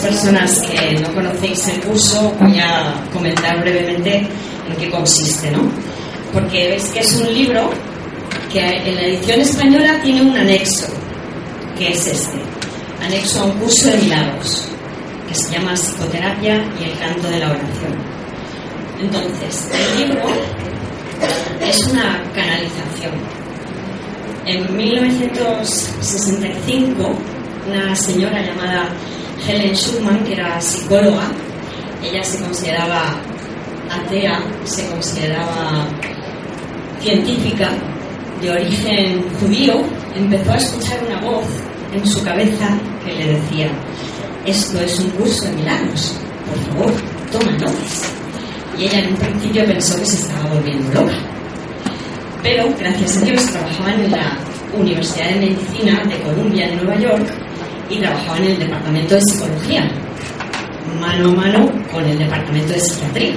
Personas que no conocéis el curso, voy a comentar brevemente en qué consiste, ¿no? Porque veis que es un libro que en la edición española tiene un anexo, que es este, anexo a un curso de milagros, que se llama Psicoterapia y el canto de la oración. Entonces, el libro es una canalización. En 1965, una señora llamada Helen Schumann, que era psicóloga, ella se consideraba atea, se consideraba científica, de origen judío, empezó a escuchar una voz en su cabeza que le decía, esto es un curso de milagros, por favor, toma notas. Y ella en un principio pensó que se estaba volviendo loca. Pero, gracias a Dios, trabajaban en la Universidad de Medicina de Columbia en Nueva York y trabajaba en el departamento de psicología, mano a mano con el departamento de psiquiatría.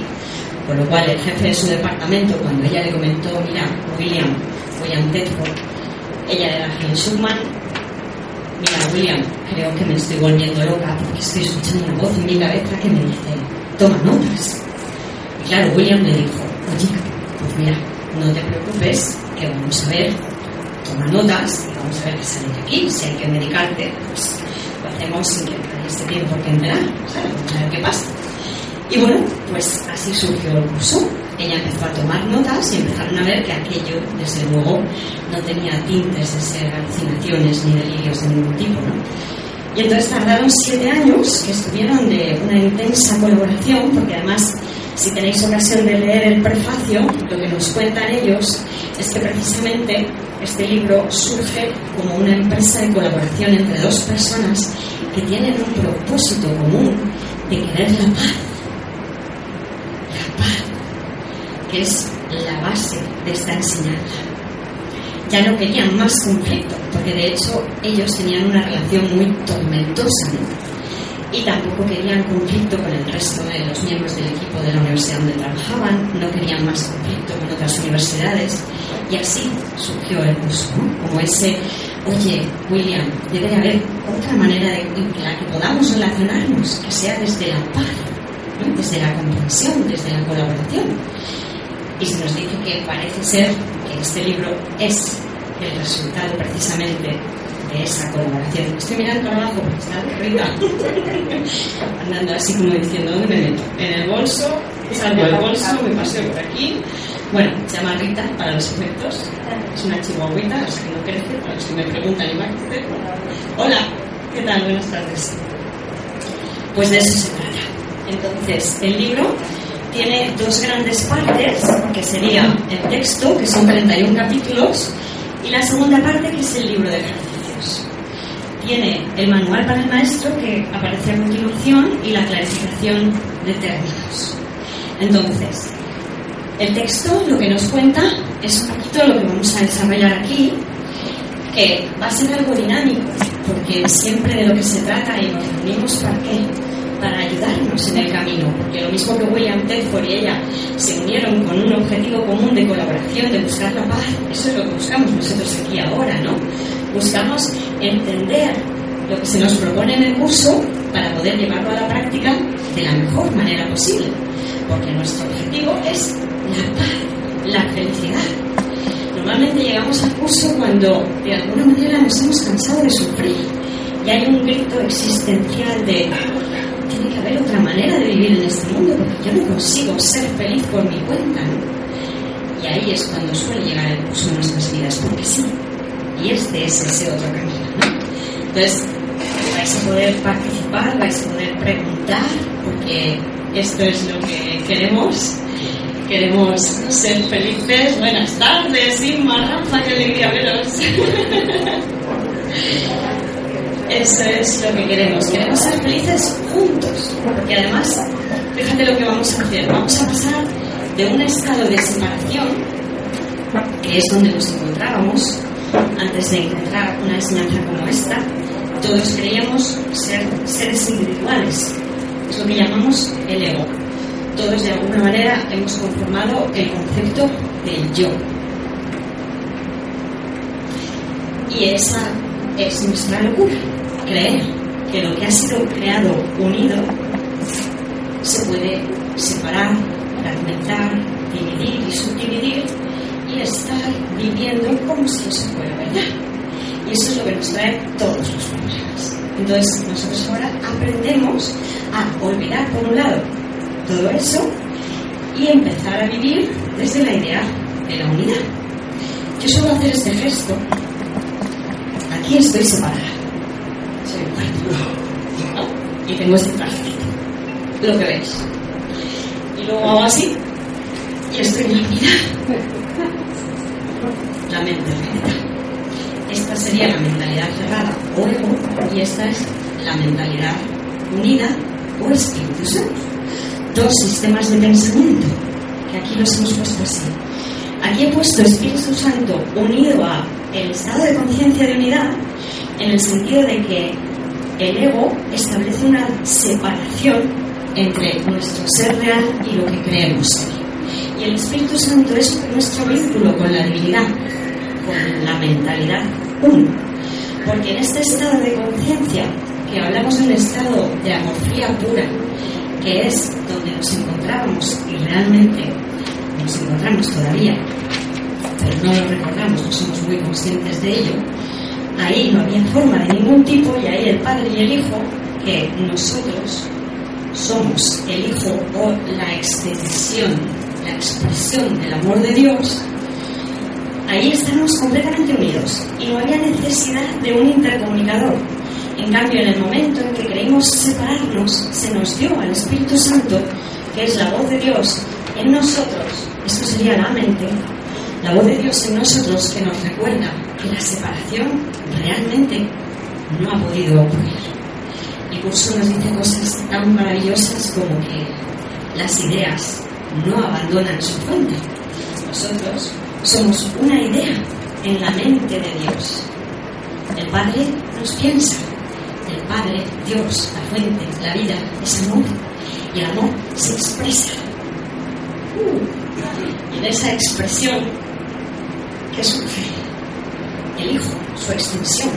Con lo cual, el jefe de su departamento, cuando ella le comentó, mira, William, William Tedford, ella era Helen Schumann, mira, William, creo que me estoy volviendo loca porque estoy escuchando una voz en mi cabeza que me dice, toma notas. Y claro, William le dijo, oye, pues mira, no te preocupes, que vamos a ver toma notas y vamos a ver qué sale de aquí. Si hay que medicarte, pues hacemos que tiene por qué enterar, ¿sabes? A ver qué pasa. Y bueno, pues así surgió el curso. Ella empezó a tomar notas y empezaron a ver que aquello, desde luego, no tenía tintes de ser alucinaciones ni delirios de ningún tipo, ¿no? Y entonces tardaron siete años que estuvieron de una intensa colaboración, porque además, si tenéis ocasión de leer el prefacio, lo que nos cuentan ellos es que precisamente este libro surge como una empresa de colaboración entre dos personas que tienen un propósito común de querer la paz. La paz, que es la base de esta enseñanza. Ya no querían más conflicto, porque de hecho ellos tenían una relación muy tormentosa. Y tampoco querían conflicto con el resto de los miembros del equipo de la universidad donde trabajaban, no querían más conflicto con otras universidades. Y así surgió el curso, como ese, oye, William, debe haber otra manera de, en la que podamos relacionarnos, que sea desde la paz, desde la comprensión, desde la colaboración. Y se nos dice que parece ser que este libro es el resultado precisamente de esa colaboración. Estoy mirando para abajo porque está Rita andando así como diciendo, ¿dónde me meto? En el bolso, salgo del bolso, me paseo por aquí. Bueno, se llama Rita para los efectos. Es una chihuahuita, sea que no crece, para los que me preguntan y Hola, ¿qué tal? Buenas tardes. Pues de eso se trata. Entonces, el libro tiene dos grandes partes, que sería el texto, que son 31 capítulos, y la segunda parte, que es el libro de ejercicios. Tiene el manual para el maestro, que aparece a continuación, y la clarificación de términos. Entonces, el texto lo que nos cuenta es un poquito lo que vamos a desarrollar aquí, que va a ser algo dinámico, porque siempre de lo que se trata y nos reunimos para qué, para ayudarnos en el camino, porque lo mismo que William Tedford y ella se unieron con un objetivo común de colaboración, de buscar la paz, eso es lo que buscamos nosotros aquí ahora, ¿no? Buscamos entender lo que se nos propone en el curso para poder llevarlo a la práctica de la mejor manera posible, porque nuestro objetivo es la paz, la felicidad. Normalmente llegamos al curso cuando de alguna manera nos hemos cansado de sufrir y hay un grito existencial de tiene que haber otra manera de vivir en este mundo porque yo no consigo ser feliz por mi cuenta. Y ahí es cuando suele llegar el curso en nuestras vidas, porque sí. Y este es ese otro camino. ¿no? Entonces, vais a poder participar, vais a poder preguntar, porque esto es lo que queremos. Queremos ser felices. Buenas tardes, Inma, Rafa, qué alegría veros. Eso es lo que queremos. Queremos ser felices juntos. Porque además, fíjate lo que vamos a hacer. Vamos a pasar de un estado de separación, que es donde nos encontrábamos, antes de encontrar una enseñanza como esta, todos creíamos ser seres individuales. Es lo que llamamos el ego. Todos de alguna manera hemos conformado el concepto del yo. Y esa es nuestra locura, creer que lo que ha sido creado unido se puede separar, fragmentar, dividir y subdividir y estar viviendo como si eso fuera verdad. Y eso es lo que nos trae todos los problemas. Entonces nosotros ahora aprendemos a olvidar por un lado todo eso y empezar a vivir desde la idea de la unidad. Yo suelo hacer este gesto aquí estoy separada. Soy cuerpo. Y tengo este trajecito. Lo que veis. Y luego hago así. Y estoy en la unidad. La mente cerrada. Esta sería la mentalidad cerrada o ego. Y esta es la mentalidad unida o espíritu santo. Dos sistemas de pensamiento. Que aquí los hemos puesto así. Aquí he puesto Espíritu Santo unido a el estado de conciencia de unidad en el sentido de que el ego establece una separación entre nuestro ser real y lo que creemos ser. Y el Espíritu Santo es nuestro vínculo con la divinidad, con la mentalidad uno. Porque en este estado de conciencia, que hablamos de un estado de amorfía pura, que es donde nos encontrábamos y realmente nos encontramos todavía pero no lo recordamos, no somos muy conscientes de ello, ahí no había forma de ningún tipo y ahí el Padre y el Hijo, que nosotros somos el Hijo o la extensión, la expresión del amor de Dios, ahí estamos completamente unidos y no había necesidad de un intercomunicador. En cambio, en el momento en que creímos separarnos, se nos dio al Espíritu Santo, que es la voz de Dios en nosotros, esto sería la mente, la voz de Dios en nosotros que nos recuerda que la separación realmente no ha podido ocurrir. El curso nos dice cosas tan maravillosas como que las ideas no abandonan su fuente. Nosotros somos una idea en la mente de Dios. El Padre nos piensa. El Padre, Dios, la fuente, la vida, es amor. Y el amor se expresa. Y en esa expresión ¿Qué surge? El Hijo, su extensión.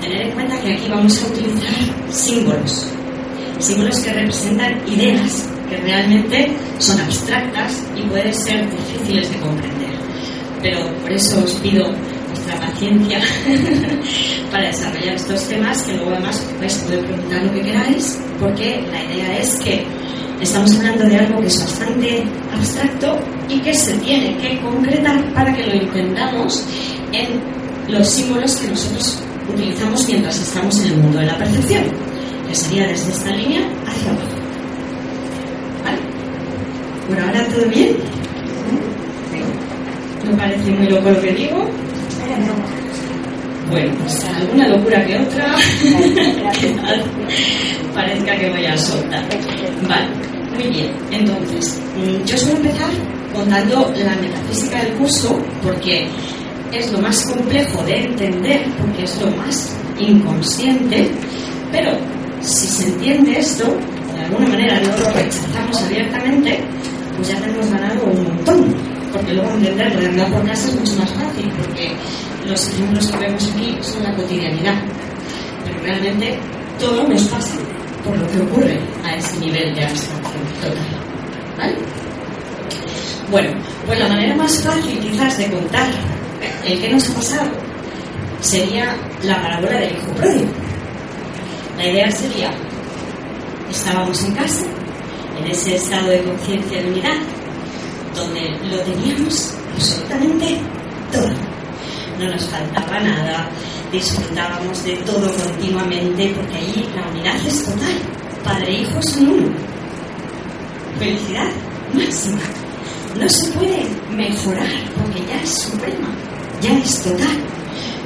Tener en cuenta que aquí vamos a utilizar símbolos, símbolos que representan ideas que realmente son abstractas y pueden ser difíciles de comprender. Pero por eso os pido vuestra vuestra paciencia para desarrollar estos temas, que luego además vais a poder preguntar lo que queráis, porque la idea es que estamos hablando de algo que es bastante abstracto y que se tiene que concretar para que lo entendamos en los símbolos que nosotros utilizamos mientras estamos en el mundo de la percepción, que sería desde esta línea hacia abajo. ¿Por ahora todo bien? ¿No parece muy loco lo que digo? Bueno, pues alguna locura que otra parezca que voy a soltar. Vale, muy bien. Entonces, mm, yo suelo empezar contando la metafísica del curso porque es lo más complejo de entender, porque es lo más inconsciente, pero si se entiende esto, de alguna manera no lo rechazamos abiertamente, pues ya tenemos ganado un montón, porque luego entenderlo de andar por casa es mucho más fácil, porque los ejemplos que vemos aquí son la cotidianidad, pero realmente todo nos pasa por lo que ocurre a ese nivel de abstracción total. ¿Vale? Bueno, pues la manera más fácil quizás de contar el que nos ha pasado sería la parábola del hijo pródigo. La idea sería, estábamos en casa, en ese estado de conciencia de unidad, donde lo teníamos absolutamente todo. No nos faltaba nada, disfrutábamos de todo continuamente, porque allí la unidad es total. Padre e hijo son uno. Felicidad máxima. No se puede mejorar, porque ya es suprema, ya es total.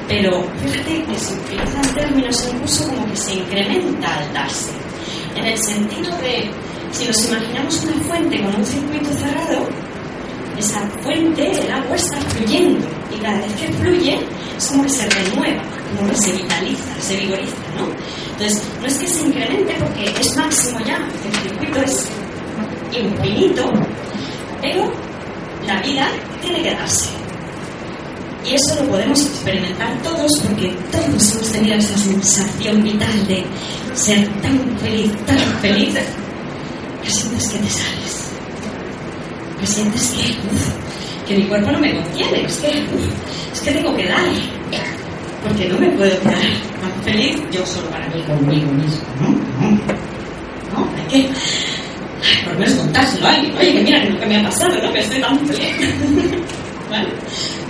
Pero fíjate que se utilizan términos en curso como que se incrementa al darse. En el sentido de, si nos imaginamos una fuente con un circuito cerrado, esa fuente, el agua está fluyendo y cada vez que fluye es como que se renueva, como que se vitaliza, se vigoriza, ¿no? Entonces, no es que se incremente porque es máximo ya, el circuito es infinito, pero la vida tiene que darse. Y eso lo podemos experimentar todos porque todos hemos tenido esa sensación vital de ser tan feliz, tan feliz, que sientes que te sales que sientes que, que mi cuerpo no me contiene, es que, es que tengo que dar, porque no me puedo quedar tan feliz yo solo para mí, conmigo mismo, ¿no? No, hay que, por lo menos contárselo a alguien, oye, que mira que me ha pasado, ¿no? que estoy tan feliz, ¿vale?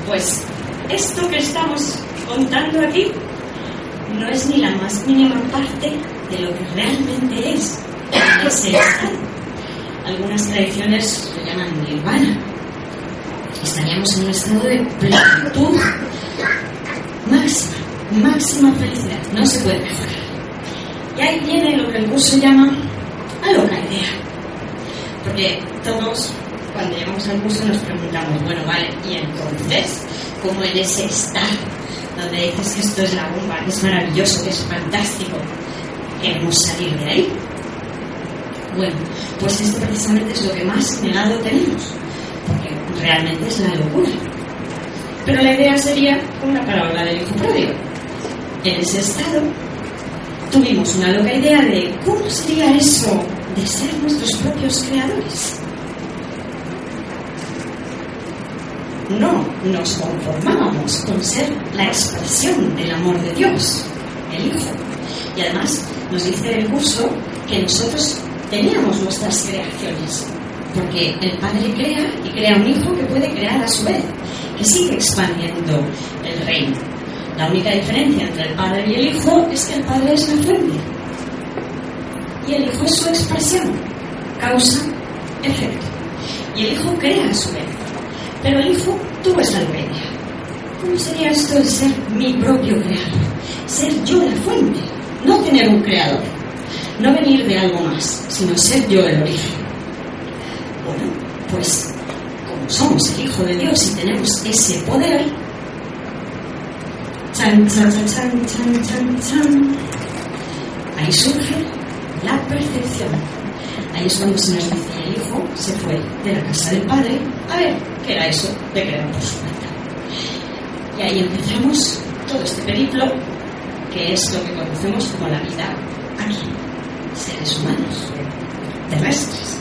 Pues esto que estamos contando aquí no es ni la más mínima parte de lo que realmente es ese estado algunas tradiciones lo llaman nirvana. Estaríamos en un estado de plenitud máxima, máxima felicidad. No se puede mejorar. Y ahí viene lo que el curso llama a loca idea. Porque todos, cuando llegamos al curso, nos preguntamos, bueno, vale, y entonces, ¿cómo en ese estado donde dices que esto es la bomba, que es maravilloso, que es fantástico, queremos salir de ahí? Bueno, pues esto precisamente es lo que más negado tenemos, porque realmente es la locura. Pero la idea sería una parábola del hijo pródigo. En ese estado tuvimos una loca idea de cómo sería eso de ser nuestros propios creadores. No nos conformábamos con ser la expresión del amor de Dios, el Hijo. Y además nos dice el curso que nosotros teníamos nuestras creaciones, porque el Padre crea y crea un Hijo que puede crear a su vez, que sigue expandiendo el reino. La única diferencia entre el Padre y el Hijo es que el Padre es la fuente y el Hijo es su expresión, causa, efecto. Y el Hijo crea a su vez, pero el Hijo tuvo esa media. ¿Cómo sería esto de ser mi propio creador? Ser yo la fuente, no tener un creador no venir de algo más, sino ser yo el origen. Bueno, pues como somos el Hijo de Dios y tenemos ese poder, chan, chan, chan, chan, chan, chan, chan, ahí surge la percepción. Ahí es cuando se nos dice el Hijo se fue de la casa del Padre a ver qué era eso de crear por su cuenta. Y ahí empezamos todo este periplo que es lo que conocemos como la vida aquí seres humanos, terrestres,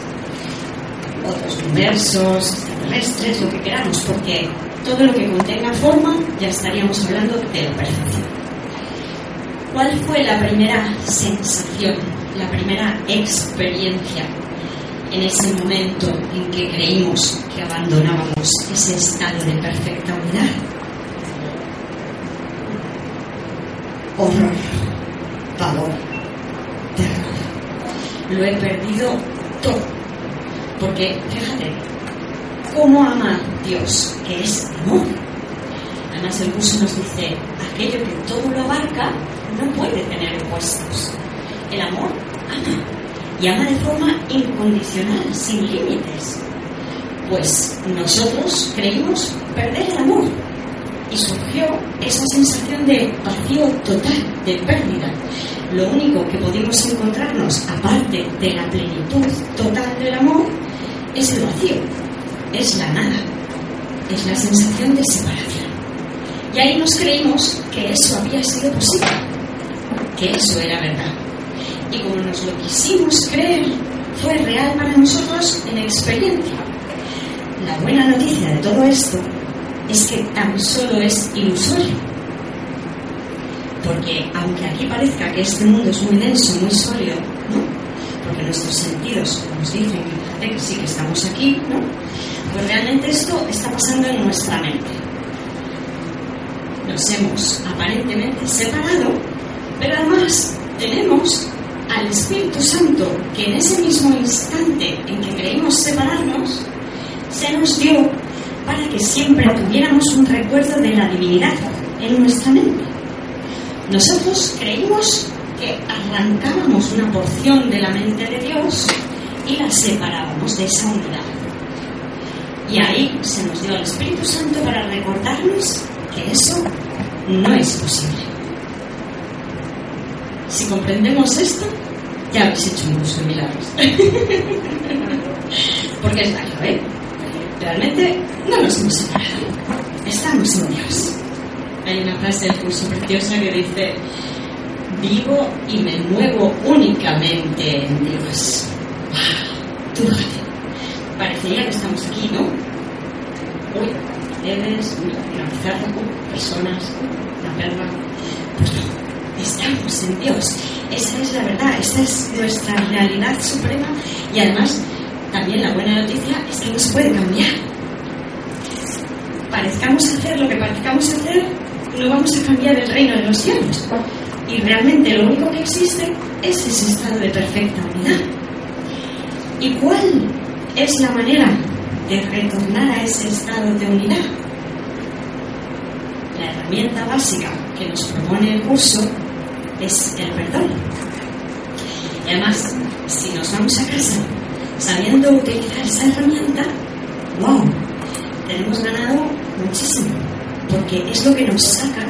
otros universos, extraterrestres, lo que queramos, porque todo lo que contenga forma, ya estaríamos hablando de la perfección. ¿Cuál fue la primera sensación, la primera experiencia en ese momento en que creímos que abandonábamos ese estado de perfecta unidad? Horror, pavor, terror. Lo he perdido todo. Porque, fíjate, ¿cómo ama Dios, que es amor? Además, el curso nos dice, aquello que todo lo abarca no puede tener opuestos. El amor ama y ama de forma incondicional, sin límites. Pues nosotros creímos perder el amor y surgió esa sensación de vacío total, de pérdida. Lo único que pudimos encontrarnos, aparte de la plenitud total del amor, es el vacío, es la nada, es la sensación de separación. Y ahí nos creímos que eso había sido posible, que eso era verdad. Y como nos lo quisimos creer, fue real para nosotros en experiencia. La buena noticia de todo esto es que tan solo es ilusorio. Porque aunque aquí parezca que este mundo es muy denso, muy sólido, ¿no? Porque nuestros sentidos nos dicen que sí que estamos aquí, ¿no? Pues realmente esto está pasando en nuestra mente. Nos hemos aparentemente separado, pero además tenemos al Espíritu Santo que en ese mismo instante en que creímos separarnos, se nos dio para que siempre tuviéramos un recuerdo de la divinidad en nuestra mente. Nosotros creímos que arrancábamos una porción de la mente de Dios y la separábamos de esa unidad. Y ahí se nos dio al Espíritu Santo para recordarnos que eso no es posible. Si comprendemos esto, ya habéis hecho de milagros. Porque es la clave. Realmente no nos hemos separado. Estamos en Dios. Hay una frase del curso preciosa que dice, vivo y me muevo únicamente en Dios. ¡Wow! Tú. Parecería que estamos aquí, ¿no? Uy, paredes, la pizarra, personas, la perla. Pues no, estamos en Dios. Esa es la verdad, esa es nuestra realidad suprema y además también la buena noticia es que no se puede cambiar. Parezcamos hacer lo que parezcamos hacer, no vamos a cambiar el reino de los cielos. Y realmente lo único que existe es ese estado de perfecta unidad. ¿Y cuál es la manera de retornar a ese estado de unidad? La herramienta básica que nos propone el curso es el perdón. Y además, si nos vamos a casa sabiendo utilizar esa herramienta, wow, tenemos ganado muchísimo, porque es lo que nos saca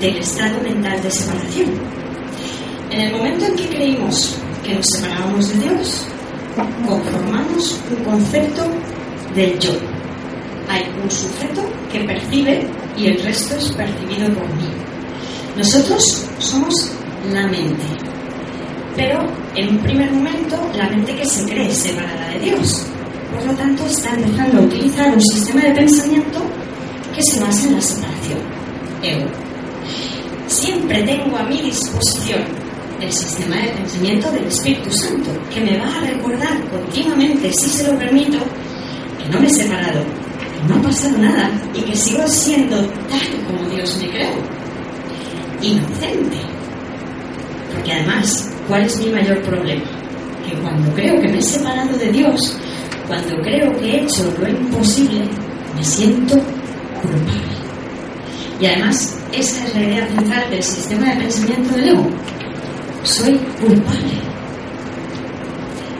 del estado mental de separación. En el momento en que creímos que nos separábamos de Dios, conformamos un concepto del yo. Hay un sujeto que percibe y el resto es percibido por mí. Nosotros somos la mente, pero en un primer momento la mente que se cree separada de Dios. Por lo tanto, está empezando a utilizar un sistema de pensamiento que se basa en la separación, ego. Siempre tengo a mi disposición el sistema de pensamiento del Espíritu Santo, que me va a recordar continuamente, si se lo permito, que no me he separado, que no ha pasado nada y que sigo siendo tal como Dios me creó. Inocente. Porque además, ¿cuál es mi mayor problema? Que cuando creo que me he separado de Dios, cuando creo que he hecho lo imposible, me siento culpable. Y además, esa es la idea central del sistema de pensamiento del ego. Soy culpable.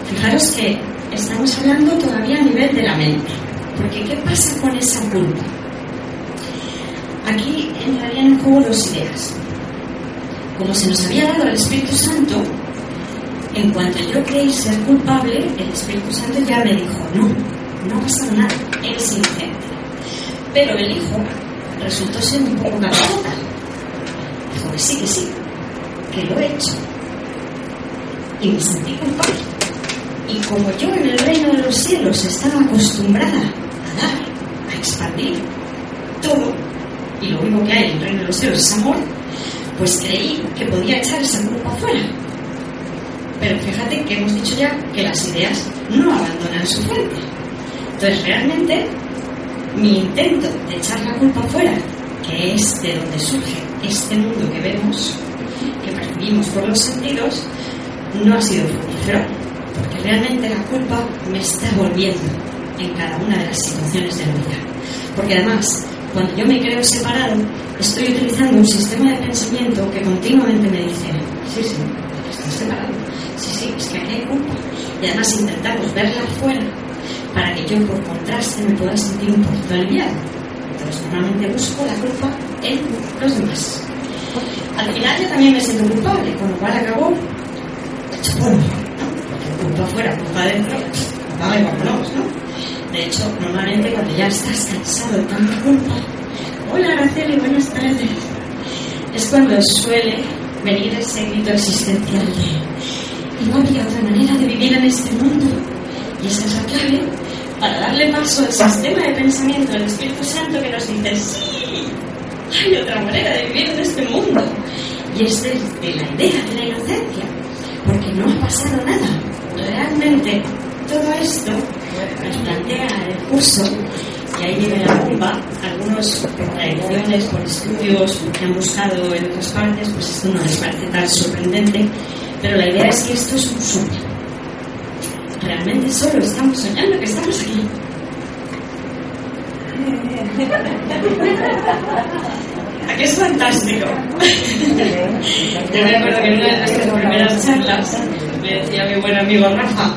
Fijaros que estamos hablando todavía a nivel de la mente. Porque ¿qué pasa con esa culpa? Aquí entrarían en juego dos ideas. Como se nos había dado el Espíritu Santo, en cuanto yo creí ser culpable, el Espíritu Santo ya me dijo, no, no ha pasado nada, eres inocente. Pero el Hijo resultó ser un poco cabezota. Dijo que sí, que sí, que lo he hecho. Y me sentí culpable. Y como yo en el reino de los cielos estaba acostumbrada a dar, a expandir, todo, y lo único que hay en el reino de los cielos es amor, pues creí que podía echar esa culpa afuera. Pero fíjate que hemos dicho ya que las ideas no abandonan su fuente. Entonces, realmente, mi intento de echar la culpa afuera, que es de donde surge este mundo que vemos, que percibimos por los sentidos, no ha sido fructífero, porque realmente la culpa me está volviendo en cada una de las situaciones de la vida. Porque además, cuando yo me creo separado, estoy utilizando un sistema de pensamiento que continuamente me dice, sí, sí, estás separado, sí, sí, es que aquí hay culpa. Y además intentamos verla afuera para que yo por contraste me pueda sentir un poquito aliviado. Entonces normalmente busco la culpa en los demás. Al final yo también me siento culpable, con lo cual acabo hecho polvo, ¿no? Culpa afuera, culpa adentro, apaga y vámonos, ¿no? De hecho, normalmente cuando ya estás cansado de tanta culpa, hola Araceli, buenas tardes, es cuando suele venir ese grito existencial de no había otra manera de vivir en este mundo. Y esa es la clave para darle paso al sistema de pensamiento del Espíritu Santo que nos dice, sí, hay otra manera de vivir en este mundo. Y es de, de la idea de la inocencia, porque no ha pasado nada. Realmente todo esto nos plantea el curso, y ahí viene la bomba, algunos por tradiciones, por estudios que han buscado en otras partes, pues esto no les parece tan sorprendente, pero la idea es que esto es un sueño. Realmente solo estamos soñando que estamos aquí. Aquí es fantástico. Yo me acuerdo que en una de nuestras primeras charlas me decía mi buen amigo Rafa,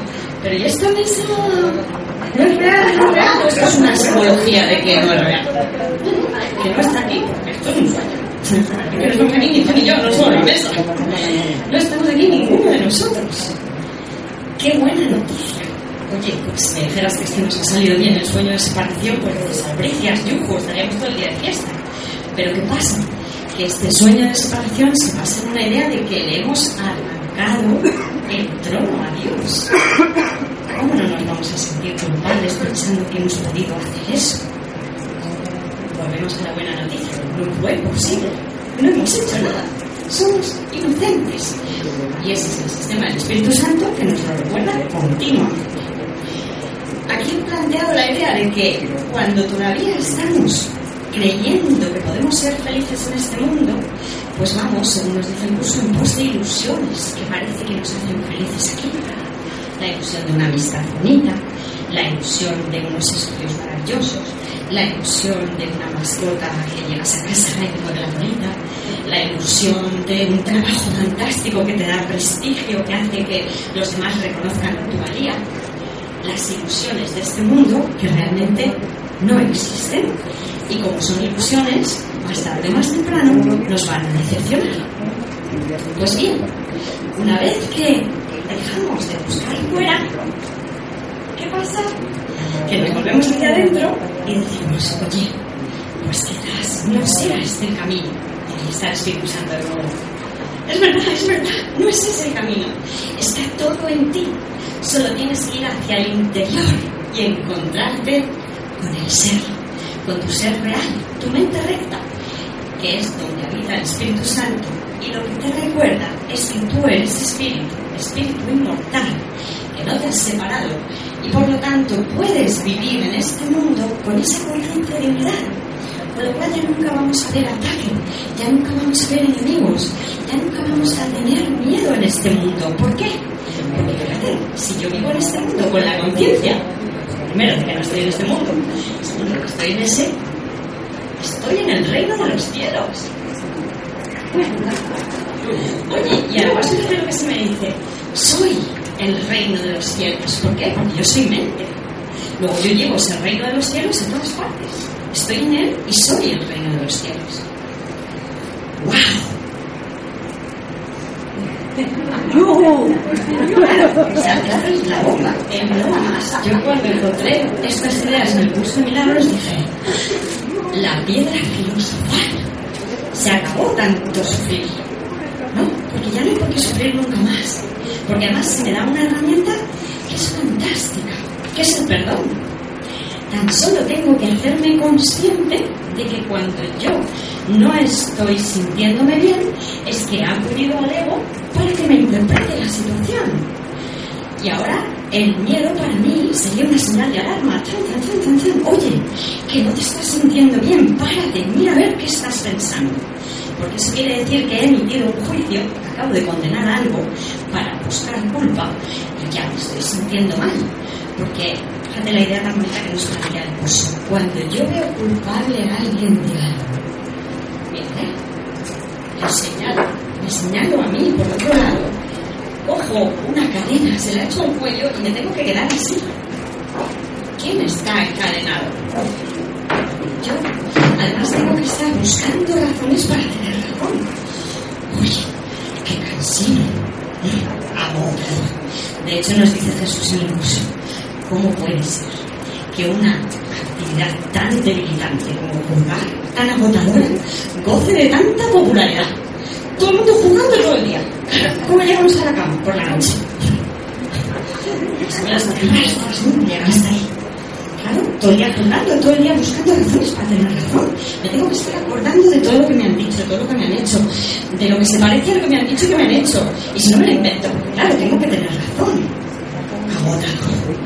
pero ¿y esta mesa no es real? ¿No es real? Esto es una psicología de que no es real. Que no está aquí, esto es un sueño. No estamos aquí ni tú ni yo, no somos la mesa. No estamos aquí ninguno de nosotros. ¡Qué buena noticia! Oye, pues me dijeras que esto nos ha salido bien el sueño de separación, pues desabricias, yujos, estaríamos todo el día de fiesta. Pero ¿qué pasa? Que este sueño de separación se basa en una idea de que le hemos el trono a Dios. ¿Cómo no nos vamos a sentir culpables pensando que hemos podido hacer eso? Volvemos a la buena noticia. No fue posible. No hemos hecho nada. Somos inocentes. Y ese es el sistema del Espíritu Santo que nos lo recuerda continuamente. Aquí he planteado la idea de que cuando todavía estamos creyendo que podemos ser felices en este mundo, pues vamos, según nos dice el curso, en pos de ilusiones que parece que nos hacen felices aquí. La ilusión de una amistad bonita, la ilusión de unos estudios maravillosos, la ilusión de una mascota que llegas a casa y de la bonita, la ilusión de un trabajo fantástico que te da prestigio, que hace que los demás reconozcan tu valía, las ilusiones de este mundo que realmente no existen. Y como son ilusiones, más tarde o más temprano nos van a decepcionar. Pues bien, una vez que dejamos de buscar fuera, ¿qué pasa? Que nos volvemos hacia adentro y decimos, oye, pues quizás no sea este el camino. Y ahí está el Espíritu Santo de nuevo. Es verdad, es verdad, no es ese el camino. Está todo en ti. Solo tienes que ir hacia el interior y encontrarte con el ser, con tu ser real, tu mente recta, que es donde habita el Espíritu Santo. Y lo que te recuerda es que tú eres espíritu, espíritu inmortal, que no te has separado y por lo tanto puedes vivir en este mundo con esa conciencia de unidad. Con lo cual ya nunca vamos a ver ataque, ya nunca vamos a ver enemigos, ya nunca vamos a tener miedo en este mundo. ¿Por qué? Porque fíjate, si yo vivo en este mundo con la conciencia, primero que no estoy en este mundo, segundo que estoy en ese, estoy en el reino de los cielos. Oye, y además fíjate lo que se me dice, soy el reino de los cielos. ¿Por qué? Porque yo soy mente. Luego yo llevo ese reino de los cielos en todas partes. Estoy en él y soy el reino de los cielos. ¡Wow! O sea, te abres la no más. Yo cuando encontré estas ideas en el curso de milagros dije, la piedra filosofal. Se acabó tanto sufrir. ¿No? Porque ya no hay por qué sufrir nunca más. Porque además se me da una herramienta que es fantástica, que es el perdón. Tan solo tengo que hacerme consciente de que cuando yo no estoy sintiéndome bien, es que ha acudido al ego para que me interprete la situación. Y ahora el miedo para mí sería una señal de alarma. Oye, que no te estás sintiendo bien, párate, mira a ver qué estás pensando. Porque eso quiere decir que he emitido un juicio, acabo de condenar algo para buscar culpa y ya me estoy sintiendo mal. Porque fíjate la idea tan bonita que nos plantea el curso. Cuando yo veo culpable a alguien de algo, ¿eh? le señalo, me señalo a mí por otro lado, cojo una cadena, se la echo al cuello y me tengo que quedar así. ¿Quién está encadenado? Yo. Además tengo que estar buscando razones para tener razón. Oye, qué cansino. Agotador. De hecho nos dice Jesús en el curso, ¿cómo puede ser que una actividad tan debilitante como juzgar, tan agotadora, goce de tanta popularidad? Todo el mundo jugando todo el día. ¿Cómo llegamos a la cama? Por la noche. Las maestras, llegan hasta ahí. Claro, todo el día jugando, todo el día buscando razones para tener razón. Me tengo que estar acordando de todo lo que me han dicho, de todo lo que me han hecho, de lo que se parece a lo que me han dicho y que me han hecho. Y si no me lo invento, claro, tengo que tener razón. Agotador.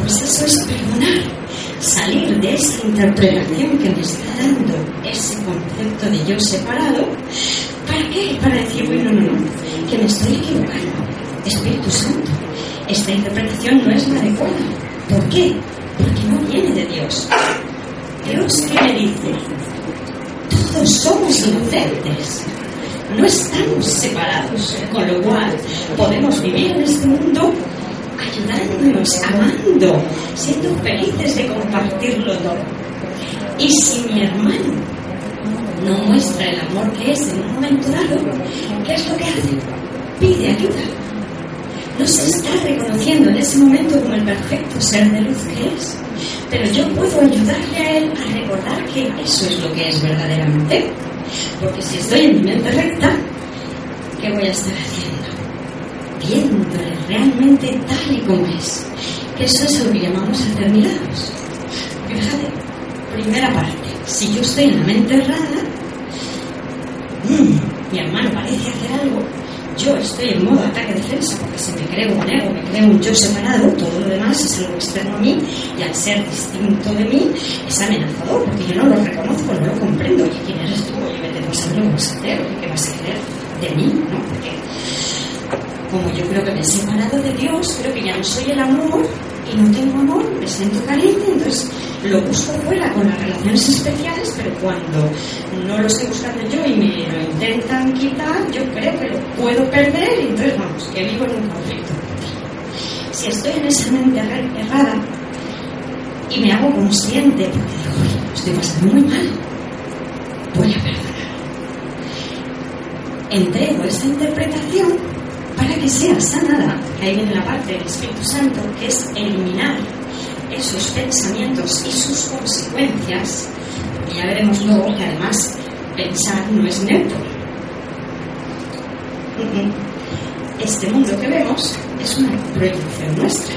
Pues eso es perdonar. Salir de esa interpretación que me está dando ese concepto de yo separado. ¿Para qué? Para decir, bueno, no, no, que me estoy equivocando. Espíritu Santo, esta interpretación no es la adecuada. ¿Por qué? Porque no viene de Dios. Dios, ¿qué me dice? Todos somos inocentes. No estamos separados, con lo cual podemos vivir en este mundo ayudándonos, amando, siendo felices de compartirlo todo. Y si mi hermano no muestra el amor que es en un momento dado, ¿qué es lo que hace? Pide ayuda. No se está reconociendo en ese momento como el perfecto ser de luz que es, pero yo puedo ayudarle a él a recordar que eso es lo que es verdaderamente. Porque si estoy en mi mente recta, ¿qué voy a estar haciendo? Viéndole realmente tal y como es. Eso es lo que llamamos hacer milagros. Fíjate, primera parte, si yo estoy en la mente errada, mmm, mi hermano parece hacer algo, yo estoy en modo ataque-defensa porque si me creo un ego, me creo un yo separado, todo lo demás es algo externo a mí y al ser distinto de mí es amenazador porque yo no lo reconozco, no lo comprendo. ¿Y quién eres tú? Oye, vete a saber lo que vas ¿qué vas a querer de mí? ¿no? Porque como yo creo que me he separado de Dios, creo que ya no soy el amor y no tengo amor, me siento caliente, entonces lo busco fuera con las relaciones especiales, pero cuando no lo estoy buscando yo y me lo intentan quitar, yo creo que lo puedo perder y entonces vamos, que vivo en un conflicto. Si estoy en esa mente errada y me hago consciente, porque digo, oye, estoy pasando muy mal, voy a perdonar. Entrego esa interpretación para que sea sanada, que ahí viene la parte del Espíritu Santo, que es eliminar esos pensamientos y sus consecuencias, y ya veremos luego que además pensar no es neutro. Este mundo que vemos es una proyección nuestra,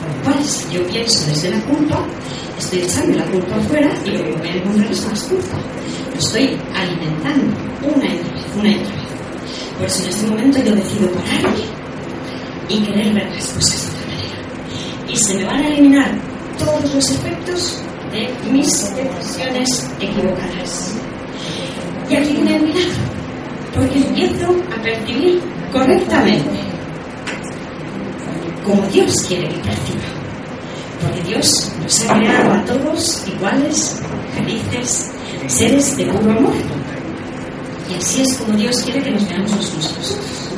por lo cual si yo pienso desde la culpa, estoy echando la culpa afuera y lo que voy a encontrar es más culpa. Estoy alimentando una una eso en este momento yo decido pararme y querer ver las cosas de otra manera. Y se me van a eliminar todos los efectos de mis decisiones equivocadas. Y aquí viene el milagro, porque empiezo a percibir correctamente como Dios quiere que perciba. Porque Dios nos ha creado a todos iguales, felices, seres de puro amor. Y así es como Dios quiere que nos veamos los unos a los otros.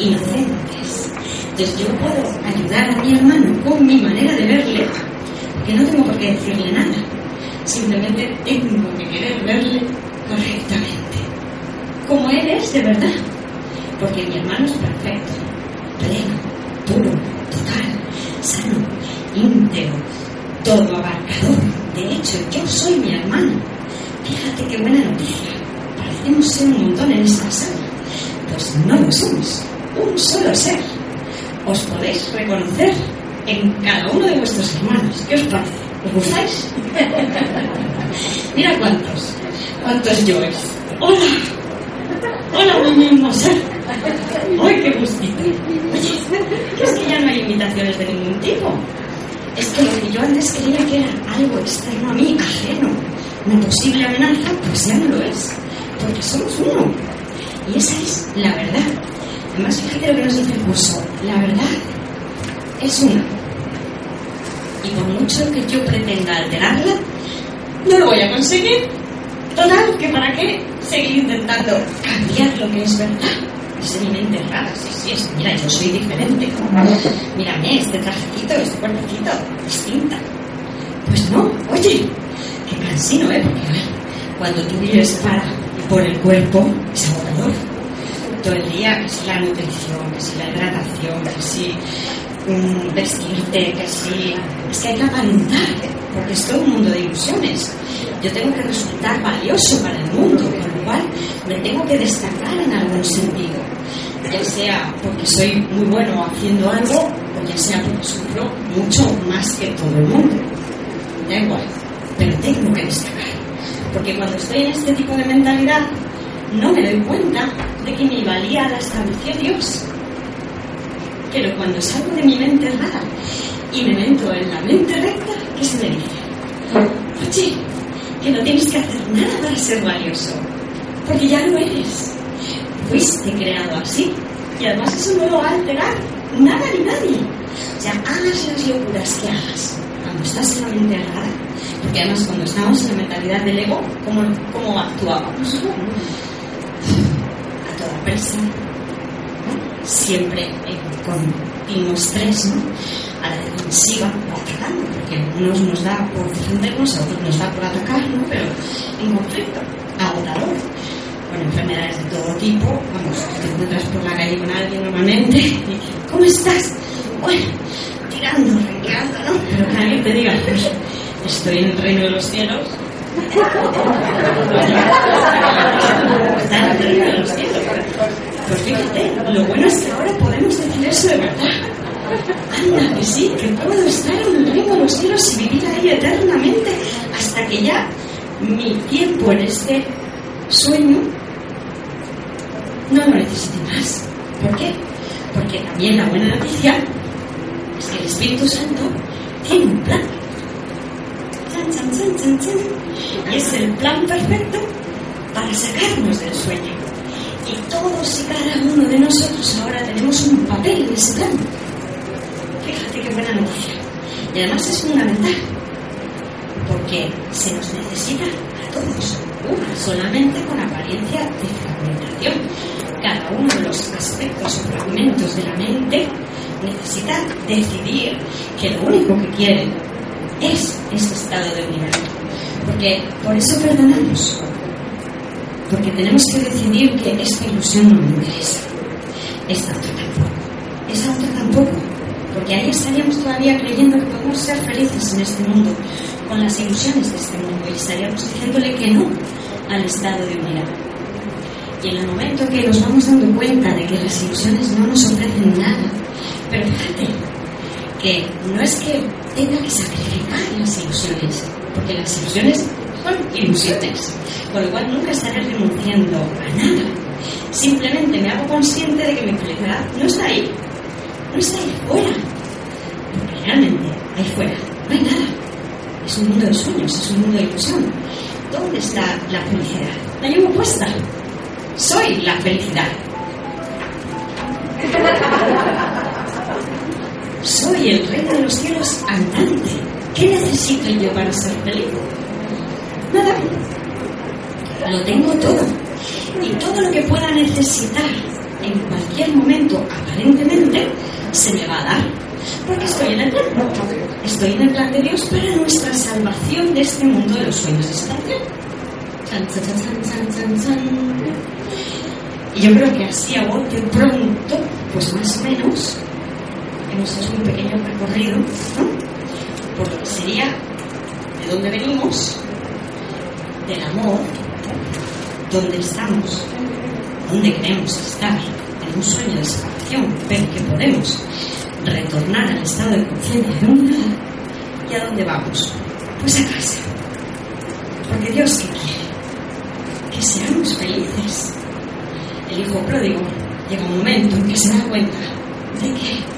Inocentes. Entonces yo puedo ayudar a mi hermano con mi manera de verle, que no tengo por qué decirle nada. Simplemente tengo que querer verle correctamente. Como él es de verdad. Porque mi hermano es perfecto, pleno, puro, total, sano, íntegro, todo abarcador. De hecho, yo soy mi hermano. Fíjate qué buena noticia parecemos ser un montón en esta sala. Pues no lo somos, un solo ser. Os podéis reconocer en cada uno de vuestros hermanos. ¿Qué os parece? ¿Os gustáis? Mira cuántos. ¿Cuántos yoes? ¡Hola! ¡Hola, mi ser! ¡Ay, qué gustito! Oye, es que ya no hay invitaciones de ningún tipo. Es que lo que yo antes creía que era algo externo a mí, ajeno, una posible amenaza, pues ya no lo es. Porque somos uno. Y esa es la verdad. Además, fíjate lo que nos dice el curso. La verdad es una. Y por mucho que yo pretenda alterarla, no lo voy a conseguir. Total, que para qué seguir intentando cambiar lo que es verdad. Es mi mente rara, sí, sí, es, mira, yo soy diferente. Mírame, este trajecito, este cuerpecito, distinta. Pues no, oye, qué cansino, ¿eh? Porque a cuando tú vives para por el cuerpo, es agotador. Todo el día, que si la nutrición, que si la hidratación, que si mm, vestirte, que si... Es que hay que aparentar, porque es todo un mundo de ilusiones. Yo tengo que resultar valioso para el mundo, con lo cual me tengo que destacar en algún sentido. Ya sea porque soy muy bueno haciendo algo, o ya sea porque sufro mucho más que todo el mundo. Da igual, pero tengo que destacar. Porque cuando estoy en este tipo de mentalidad, no me doy cuenta de que mi valía la estableció Dios. Pero cuando salgo de mi mente rara y me meto en la mente recta, ¿qué se me dice? Oye, que no tienes que hacer nada para ser valioso, porque ya lo eres. Fuiste creado así, y además eso no lo va a alterar nada ni nadie. O sea, hagas las locuras que hagas cuando estás en la mente errada, porque además cuando estamos en la mentalidad del ego, ¿cómo, cómo actuábamos? A toda prisa, ¿no? siempre en continuo estrés, ¿no? a la defensiva, atacando, porque unos nos da por defendernos, a otros nos da por atacar, ¿no? pero en conflicto, agotador, con enfermedades de todo tipo, vamos, te encuentras por la calle con alguien normalmente y ¿cómo estás? Bueno, tirando, renqueando, ¿no? Pero que alguien te diga, pues, estoy en el reino de los cielos. Está en el reino de los cielos. Pues fíjate, lo bueno es que ahora podemos decir eso de verdad. Anda, que sí, que puedo estar en el reino de los cielos y vivir ahí eternamente hasta que ya mi tiempo en este sueño no lo necesite más. ¿Por qué? Porque también la buena noticia es que el Espíritu Santo tiene un plan. Y es el plan perfecto para sacarnos del sueño. Y todos y cada uno de nosotros ahora tenemos un papel en ese plan. Fíjate qué buena noticia. Y además es fundamental, porque se nos necesita a todos, una solamente con apariencia de fragmentación. Cada uno de los aspectos o fragmentos de la mente necesita decidir que lo único que quiere es ese estado de unidad. Porque por eso perdonamos. Porque tenemos que decidir que esta ilusión no me interesa. Esta otra tampoco. Esa otra tampoco porque ahí estaríamos todavía creyendo que podemos ser felices en este mundo, con las ilusiones de este mundo, y estaríamos diciéndole que no al estado de unidad. Y en el momento que nos vamos dando cuenta de que las ilusiones no nos ofrecen nada, pero fíjate que no es que tenga que sacrificar las ilusiones, porque las ilusiones son ilusiones, con lo cual nunca estaré renunciando a nada. Simplemente me hago consciente de que mi felicidad no está ahí, no está ahí fuera. Porque realmente ahí fuera no hay nada. Es un mundo de sueños, es un mundo de ilusión. ¿Dónde está la felicidad? La llevo puesta. Soy la felicidad. Soy el rey de los cielos andante. ¿Qué necesito yo para ser feliz? Nada. Lo tengo todo. Y todo lo que pueda necesitar en cualquier momento, aparentemente, se me va a dar. Porque estoy en el plan. Estoy en el plan de Dios para nuestra salvación de este mundo de los sueños de chan, chan, chan, chan. Y yo creo que así a bote pronto, pues más o menos, hemos hecho un pequeño recorrido. Por lo que sería de dónde venimos, del amor, dónde estamos, dónde queremos estar, en un sueño de separación, pero que podemos retornar al estado de conciencia de unidad y a dónde vamos. Pues a casa. Porque Dios que quiere que seamos felices. El hijo pródigo llega un momento en que se da cuenta de que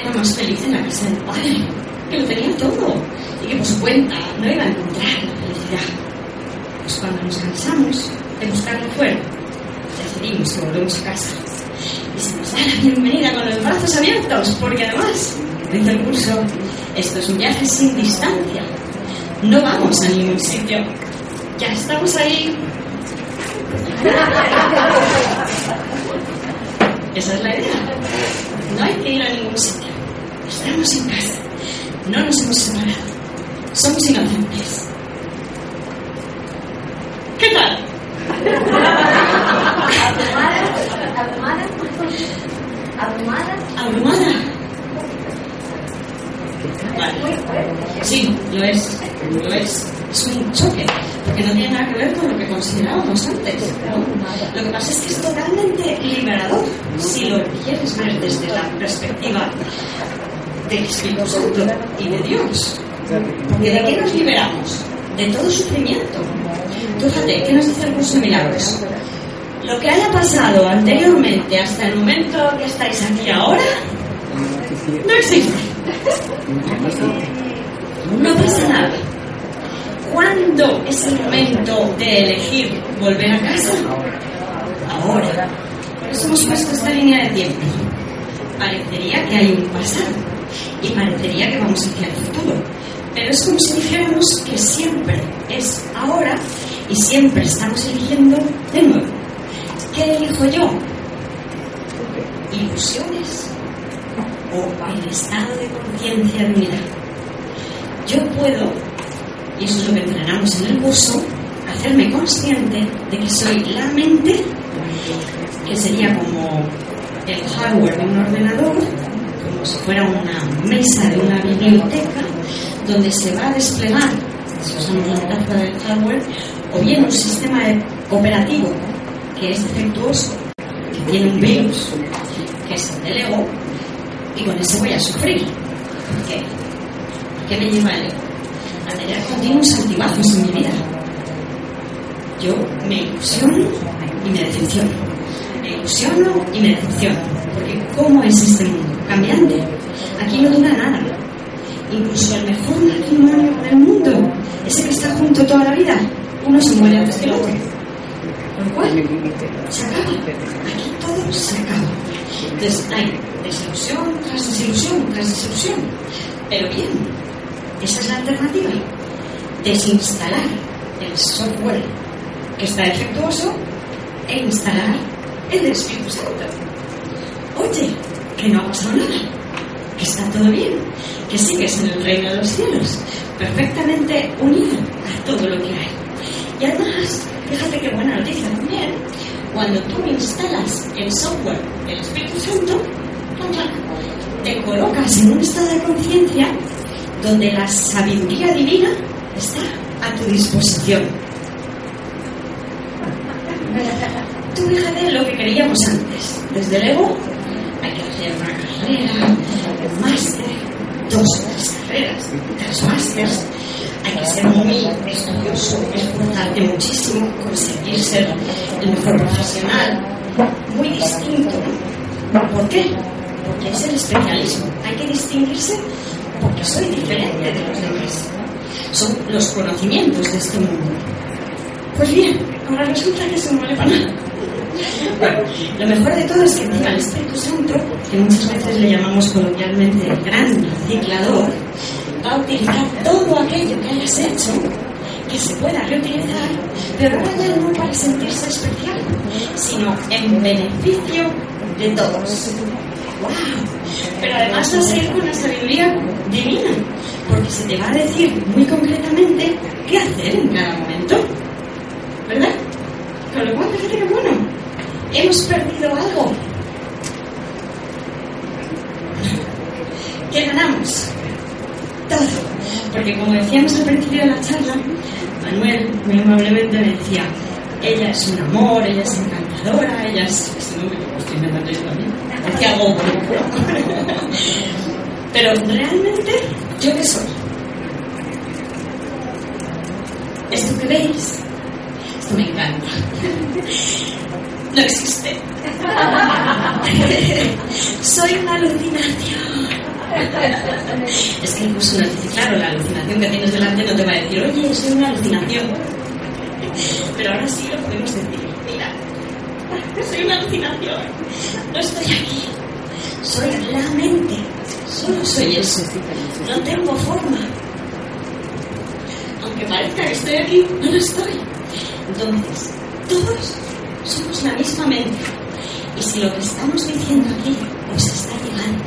era más feliz en la casa del padre, que lo tenía todo y que por su cuenta no iba a encontrar la felicidad. Pues cuando nos cansamos de buscarlo fuera, decidimos que volvemos a casa y se nos da la bienvenida con los brazos abiertos, porque además, dice el curso, esto es un viaje sin distancia. No vamos a ningún sitio. Ya estamos ahí. Esa es la idea. No hay que ir a ningún sitio. Estamos en casa. No nos hemos separado. Somos inocentes. ¿Qué tal? Abrumada, abrumada, ¿Abrumada? Vale. Sí, lo es. Lo es. Es un choque, porque no tiene nada que ver con lo que considerábamos antes. Lo que pasa es que es totalmente liberador si lo quieres ver desde la perspectiva del Espíritu Santo y de Dios. Porque ¿de qué nos liberamos? De todo sufrimiento. Fíjate, ¿qué nos dice el curso de milagros? Lo que haya pasado anteriormente hasta el momento que estáis aquí ahora, no existe. No pasa nada. ¿Cuándo es el momento de elegir volver a casa? Ahora. Por eso hemos puesto esta línea de tiempo. Parecería que hay un pasado y parecería que vamos hacia el futuro. Pero es como si dijéramos que siempre es ahora y siempre estamos eligiendo de nuevo. ¿Qué elijo yo? ¿Ilusiones o el estado de conciencia de unidad? Yo puedo, y eso es lo que entrenamos en el curso, hacerme consciente de que soy la mente, que sería como el hardware de un ordenador, como si fuera una mesa de una biblioteca, donde se va a desplegar, si usamos la metáfora del hardware, o bien un sistema operativo que es defectuoso, que tiene un virus, que es el del ego, y con ese voy a sufrir. ¿Por qué? ¿Qué me lleva el ego? A tener continuos altibajos en mi vida. Yo me ilusiono y me decepciono. Me ilusiono y me decepciono. Porque ¿cómo es este mundo? Cambiante. Aquí no dura nada. Incluso el mejor matrimonio del mundo, ese que está junto toda la vida, uno se muere antes que el otro. Lo cual, se acaba. Aquí todo se acaba. Entonces hay desilusión tras desilusión tras desilusión. Pero bien, esa es la alternativa. Desinstalar el software que está defectuoso e instalar el Espíritu Santo. Oye, que no ha pasado nada, que está todo bien, que sigues en el reino de los cielos, perfectamente unido a todo lo que hay. Y además, fíjate qué buena noticia también, cuando tú instalas el software del Espíritu Santo, te colocas en un estado de conciencia donde la sabiduría divina está a tu disposición. Tú fíjate lo que queríamos antes. Desde el ego hay que hacer una carrera, un máster, dos o tres carreras, tres másters. Hay que ser muy estudioso, esforzarte muchísimo, conseguir ser el mejor profesional. Muy distinto. ¿Por qué? Porque es el especialismo. Hay que distinguirse porque soy diferente de los demás. Son los conocimientos de este mundo. Pues bien, ahora resulta que eso no vale para nada. Lo mejor de todo es que encima el Espíritu Santo, que muchas veces le llamamos coloquialmente el gran reciclador, va a utilizar todo aquello que hayas hecho que se pueda reutilizar, pero no ya no para sentirse especial, sino en beneficio de todos. ¡Wow! Pero además va a ser con la sabiduría divina, porque se te va a decir muy concretamente qué hacer en cada momento. ¿Verdad? Con lo cual, fíjate que bueno, hemos perdido algo. ¿Qué ganamos? Todo. Porque como decíamos al principio de la charla, Manuel muy amablemente me decía, ella es un amor, ella es encantadora, ella es... Que estoy inventando yo también. Decía algo Pero realmente, ¿yo qué soy? veis, esto me encanta, no existe. Soy una alucinación. Es que dice, claro, la alucinación que tienes delante no te va a decir, oye, soy una alucinación. Pero ahora sí lo podemos decir, mira, soy una alucinación, no estoy aquí, soy la mente, solo soy eso, no tengo forma. Aunque parezca que estoy aquí, no lo estoy. Entonces, todos somos la misma mente. Y si lo que estamos diciendo aquí os está llegando,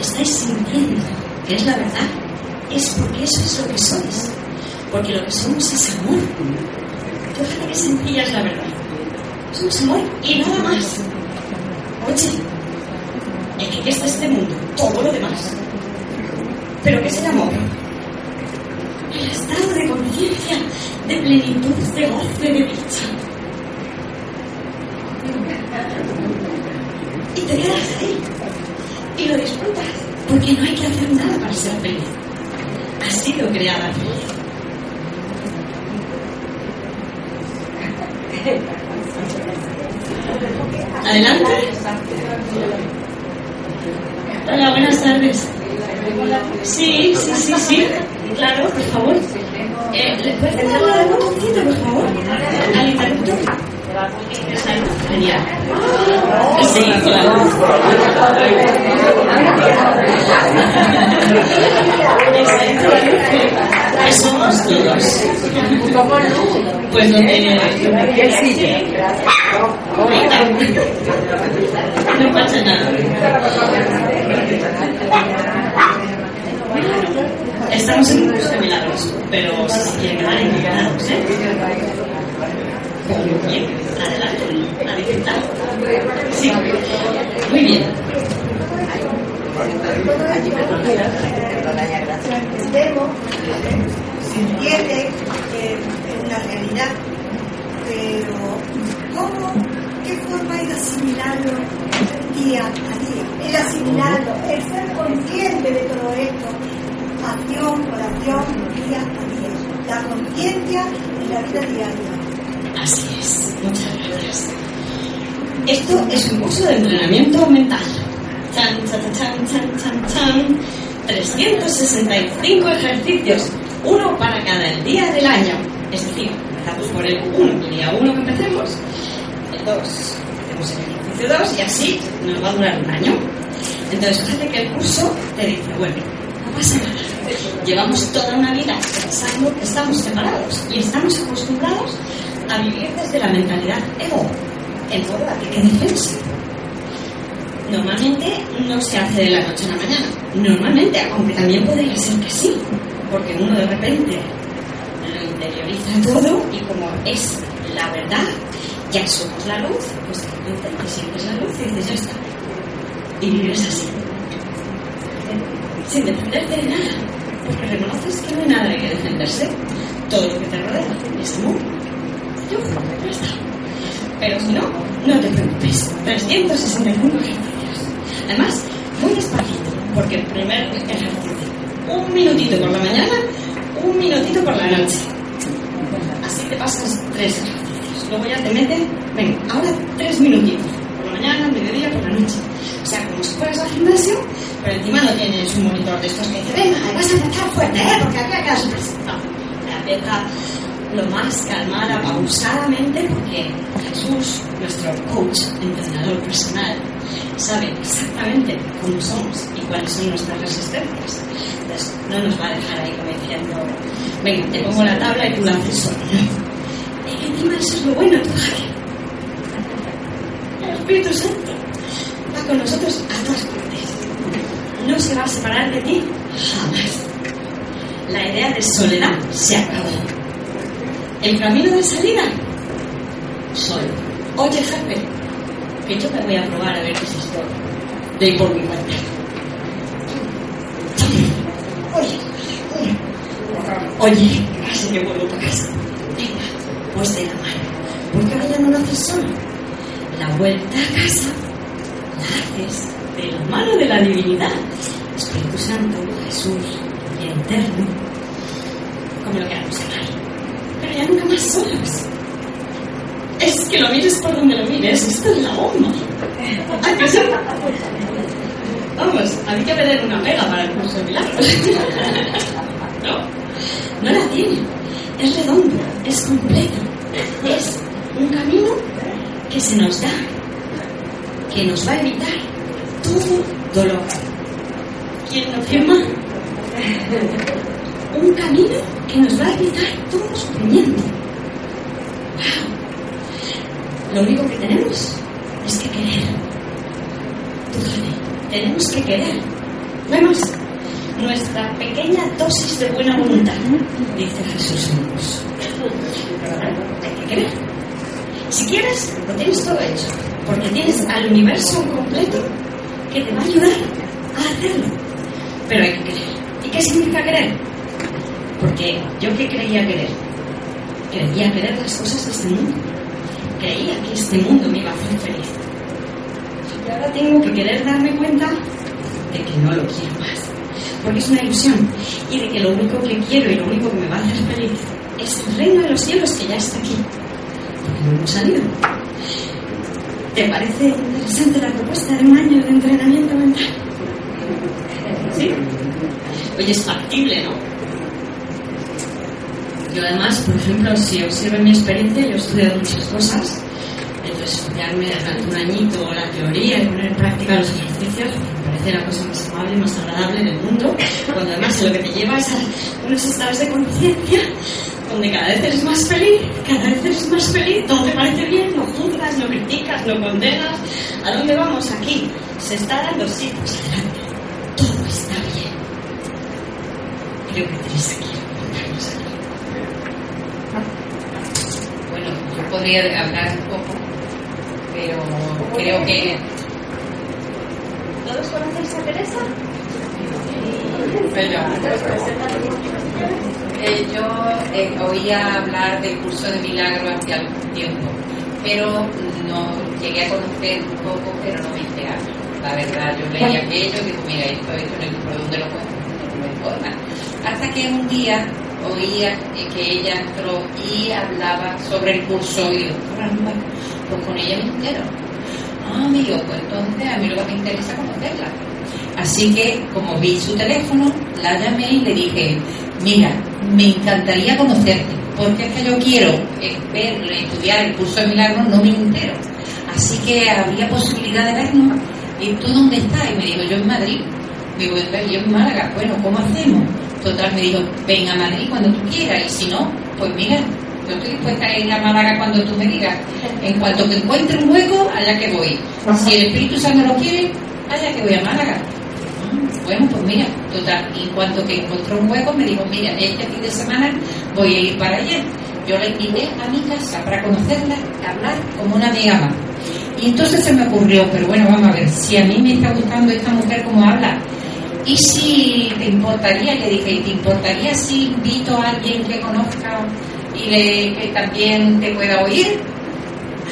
estáis sintiendo que es la verdad, es porque eso es lo que sois. Porque lo que somos es amor. Fíjate qué sencilla es la verdad. Somos amor y nada más. Oye, ¿en qué está este mundo? Todo lo demás. ¿Pero qué es el amor? El estado de conciencia, de plenitud, de goce, de dicha. Y te quedas ahí. Y lo disfrutas. Porque no hay que hacer nada para ser feliz. Ha sido creada feliz. Adelante. Hola, buenas tardes. Sí, sí, sí, sí. Claro, por favor. Eh, ¿Le puedes dar botoncito, por favor? Al interruptor. ¿Qué somos todos? Pues donde... No pasa nada. Estamos en un curso de milagros, pero se quieren quedar invitados, ¿eh? Adelante, a disfrutar. Sí, muy bien. Entendemos, se entiende es una realidad, pero ¿cómo, qué forma es asimilarlo día a día? El asimilarlo, el ser consciente de todo esto, acción por acción, día a día. La conciencia en la vida diaria. Así es, muchas gracias. Esto es un curso de entrenamiento mental. Chan, chan, chan, chan, chan, chan. 365 ejercicios, uno para cada día del año. Es decir, empezamos por el 1, el día 1 que empecemos, el 2, hacemos el ejercicio 2 y así nos va a durar un año. Entonces, fíjate que el curso te dice, bueno, no pasa nada. Llevamos toda una vida pensando que estamos separados y estamos acostumbrados a vivir desde la mentalidad ego, el de que defensa. Normalmente no se hace de la noche a la mañana. Normalmente, aunque también podría ser que sí, porque uno de repente lo interioriza todo y como es la verdad, ya somos la luz, pues de repente te sientes la luz y dices, ya está. Y vives así. Sin defenderte de nada. Porque reconoces que no hay nada que defenderse. Todo lo que te rodea es amor. Yo, ya está. Pero si no, no te preocupes. 365 ejercicios. Además, muy despacito, porque el primer ejercicio, un minutito por la mañana, un minutito por la noche. Así te pasas tres ejercicios. Luego ya te metes, venga, ahora tres minutitos. Por la mañana, mediodía, por la noche. O sea, como si fueras al gimnasio, pero encima no tienes un monitor de estos que dice, venga, vas a empezar fuerte, ¿eh? Porque acá No, empieza lo más calmada, pausadamente, porque Jesús, nuestro coach, entrenador personal, sabe exactamente cómo somos y cuáles son nuestras resistencias. Entonces, no nos va a dejar ahí como diciendo, venga, te pongo la tabla y tú la haces solo. Y que encima eso es lo bueno, tú, El Espíritu Santo va con nosotros a todas partes. No se va a separar de ti jamás. La idea de soledad se acabó. El camino de salida, solo. Oye, jefe, que yo me voy a probar a ver qué es esto de ir por mi cuenta. Oye, oye, oye, casi que vuelvo para casa. Venga, pues de la mano. Porque ahora ya no lo haces solo. La vuelta a casa la haces de la mano de la divinidad. Espíritu Santo, Jesús, el eterno, como lo queramos llamar. Nunca más solos. Es que lo mires por donde lo mires, esto es la bomba. ¿A que sí? Vamos, había que pedir una pega para el curso de milagros. ¿No? No la tiene. Es redondo, es completo. Es un camino que se nos da, que nos va a evitar todo dolor. ¿Quién no firma? Un camino que nos va a evitar todo sufrimiento. ¡Wow! Lo único que tenemos es que querer. Tenemos que querer. Más. Nuestra pequeña dosis de buena voluntad, dice Jesús en curso. Hay que querer. Si quieres, lo tienes todo hecho, porque tienes al universo completo que te va a ayudar a hacerlo. Pero hay que querer. ¿Y qué significa querer? Porque yo que creía querer, creía querer las cosas de este mundo. Creía que este mundo me iba a hacer feliz. Y ahora tengo que querer darme cuenta de que no lo quiero más. Porque es una ilusión. Y de que lo único que quiero y lo único que me va a hacer feliz es el reino de los cielos que ya está aquí. Porque no hemos salido. ¿Te parece interesante la propuesta de un año de entrenamiento mental? ¿Sí? Oye, es factible, ¿no? Yo además, por ejemplo, si observo mi experiencia, yo he estudiado muchas cosas. Entonces, estudiarme durante un añito la teoría y poner en práctica los ejercicios me parece la cosa más amable y más agradable del mundo. Cuando además lo que te lleva es a unos estados de conciencia donde cada vez eres más feliz, cada vez eres más feliz, todo te parece bien, no juzgas, no criticas, no condenas. ¿A dónde vamos? Aquí. Se está dando sí, pues adelante. Todo está bien. Creo que Teresa quiere contarnos aquí. Bueno, yo podría hablar un poco, pero creo que ¿Todos conocéis a Teresa? Pero, eh, yo eh, oía hablar del curso de milagro hace algún tiempo, pero no llegué a conocer un poco, pero no me enteraba. La verdad, yo leía aquello y digo, mira, esto, esto en el libro donde lo cuento, no me importa. Hasta que un día oía que ella entró y hablaba sobre el curso y "Caramba, pues con ella me entero. Ah, amigo, pues entonces a mí lo que me interesa es conocerla. Así que, como vi su teléfono, la llamé y le dije, mira, me encantaría conocerte, porque es que yo quiero eh, ver, estudiar el curso de milagros, no me entero. Así que habría posibilidad de vernos. ¿Y tú dónde estás? Y me dijo, yo en Madrid. Digo, yo en Málaga. Bueno, ¿cómo hacemos? Total, me dijo, ven a Madrid cuando tú quieras. Y si no, pues mira, yo estoy dispuesta a ir a Málaga cuando tú me digas. En cuanto que encuentre un hueco, allá que voy. Si el Espíritu Santo lo quiere, allá que voy a Málaga. Ah, Bueno, pues mira, total, y en cuanto que encontró un hueco, me dijo, mira, este fin de semana voy a ir para allá. Yo la invité a mi casa para conocerla, hablar como una amiga más. Y entonces se me ocurrió, pero bueno, vamos a ver, si a mí me está gustando esta mujer como habla, ¿y si te importaría? Le dije, ¿y te importaría si invito a alguien que conozca y le, que también te pueda oír?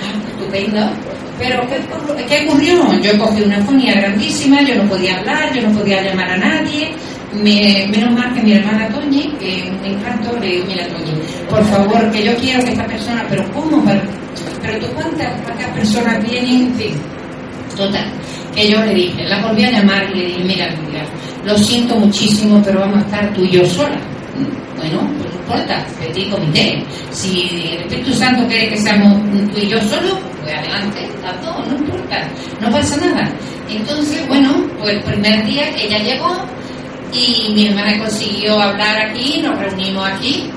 Ah, estupendo. Pero ¿qué, ¿qué ocurrió? Yo cogí una fonía grandísima, yo no podía hablar, yo no podía llamar a nadie. Me- menos mal que mi hermana Toñi, que un encanto, le digo, mira Toñi, por favor, que yo quiero que esta persona, pero ¿cómo? Pero, tú cuántas, cuántas personas vienen, en fin. Total, yo le dije, la volví a llamar y le dije, mira, lo siento muchísimo, pero vamos a estar tú y yo sola. Bueno, pues no importa, petit comité. Si el Espíritu Santo quiere que seamos tú y yo solo, pues adelante, las dos, no importa, no pasa nada. Entonces, bueno, pues el primer día ella llegó y mi hermana consiguió hablar aquí, nos reunimos aquí.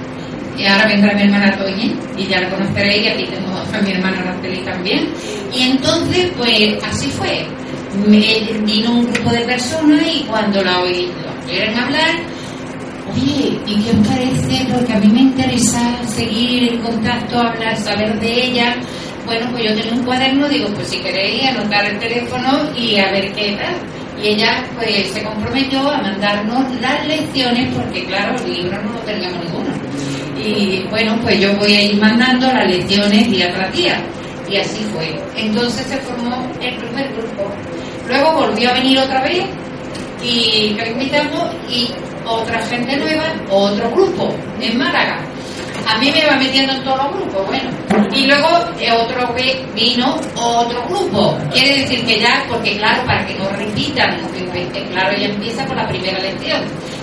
Y ahora vendrá mi hermana Toñi y ya la conoceréis y aquí tengo a mi hermana Araceli también. Y entonces, pues así fue. Me, vino un grupo de personas y cuando la oí, oyeron hablar, Oye, ¿y qué os parece? Porque a mí me interesa seguir en contacto, hablar, saber de ella. Bueno, pues yo tenía un cuaderno, digo, pues si queréis anotar el teléfono y a ver qué tal. Y ella pues se comprometió a mandarnos las lecciones porque claro, el libro no lo teníamos ninguno. Y bueno, pues yo voy a ir mandando las lecciones día tras día. Y así fue. Entonces se formó el primer grupo. Luego volvió a venir otra vez y lo y otra gente nueva, otro grupo en Málaga. A mí me va metiendo en todos los grupos, bueno. Y luego eh, otro que vino otro grupo. Quiere decir que ya, porque claro, para que no repitan, claro, ella empieza por la primera lección.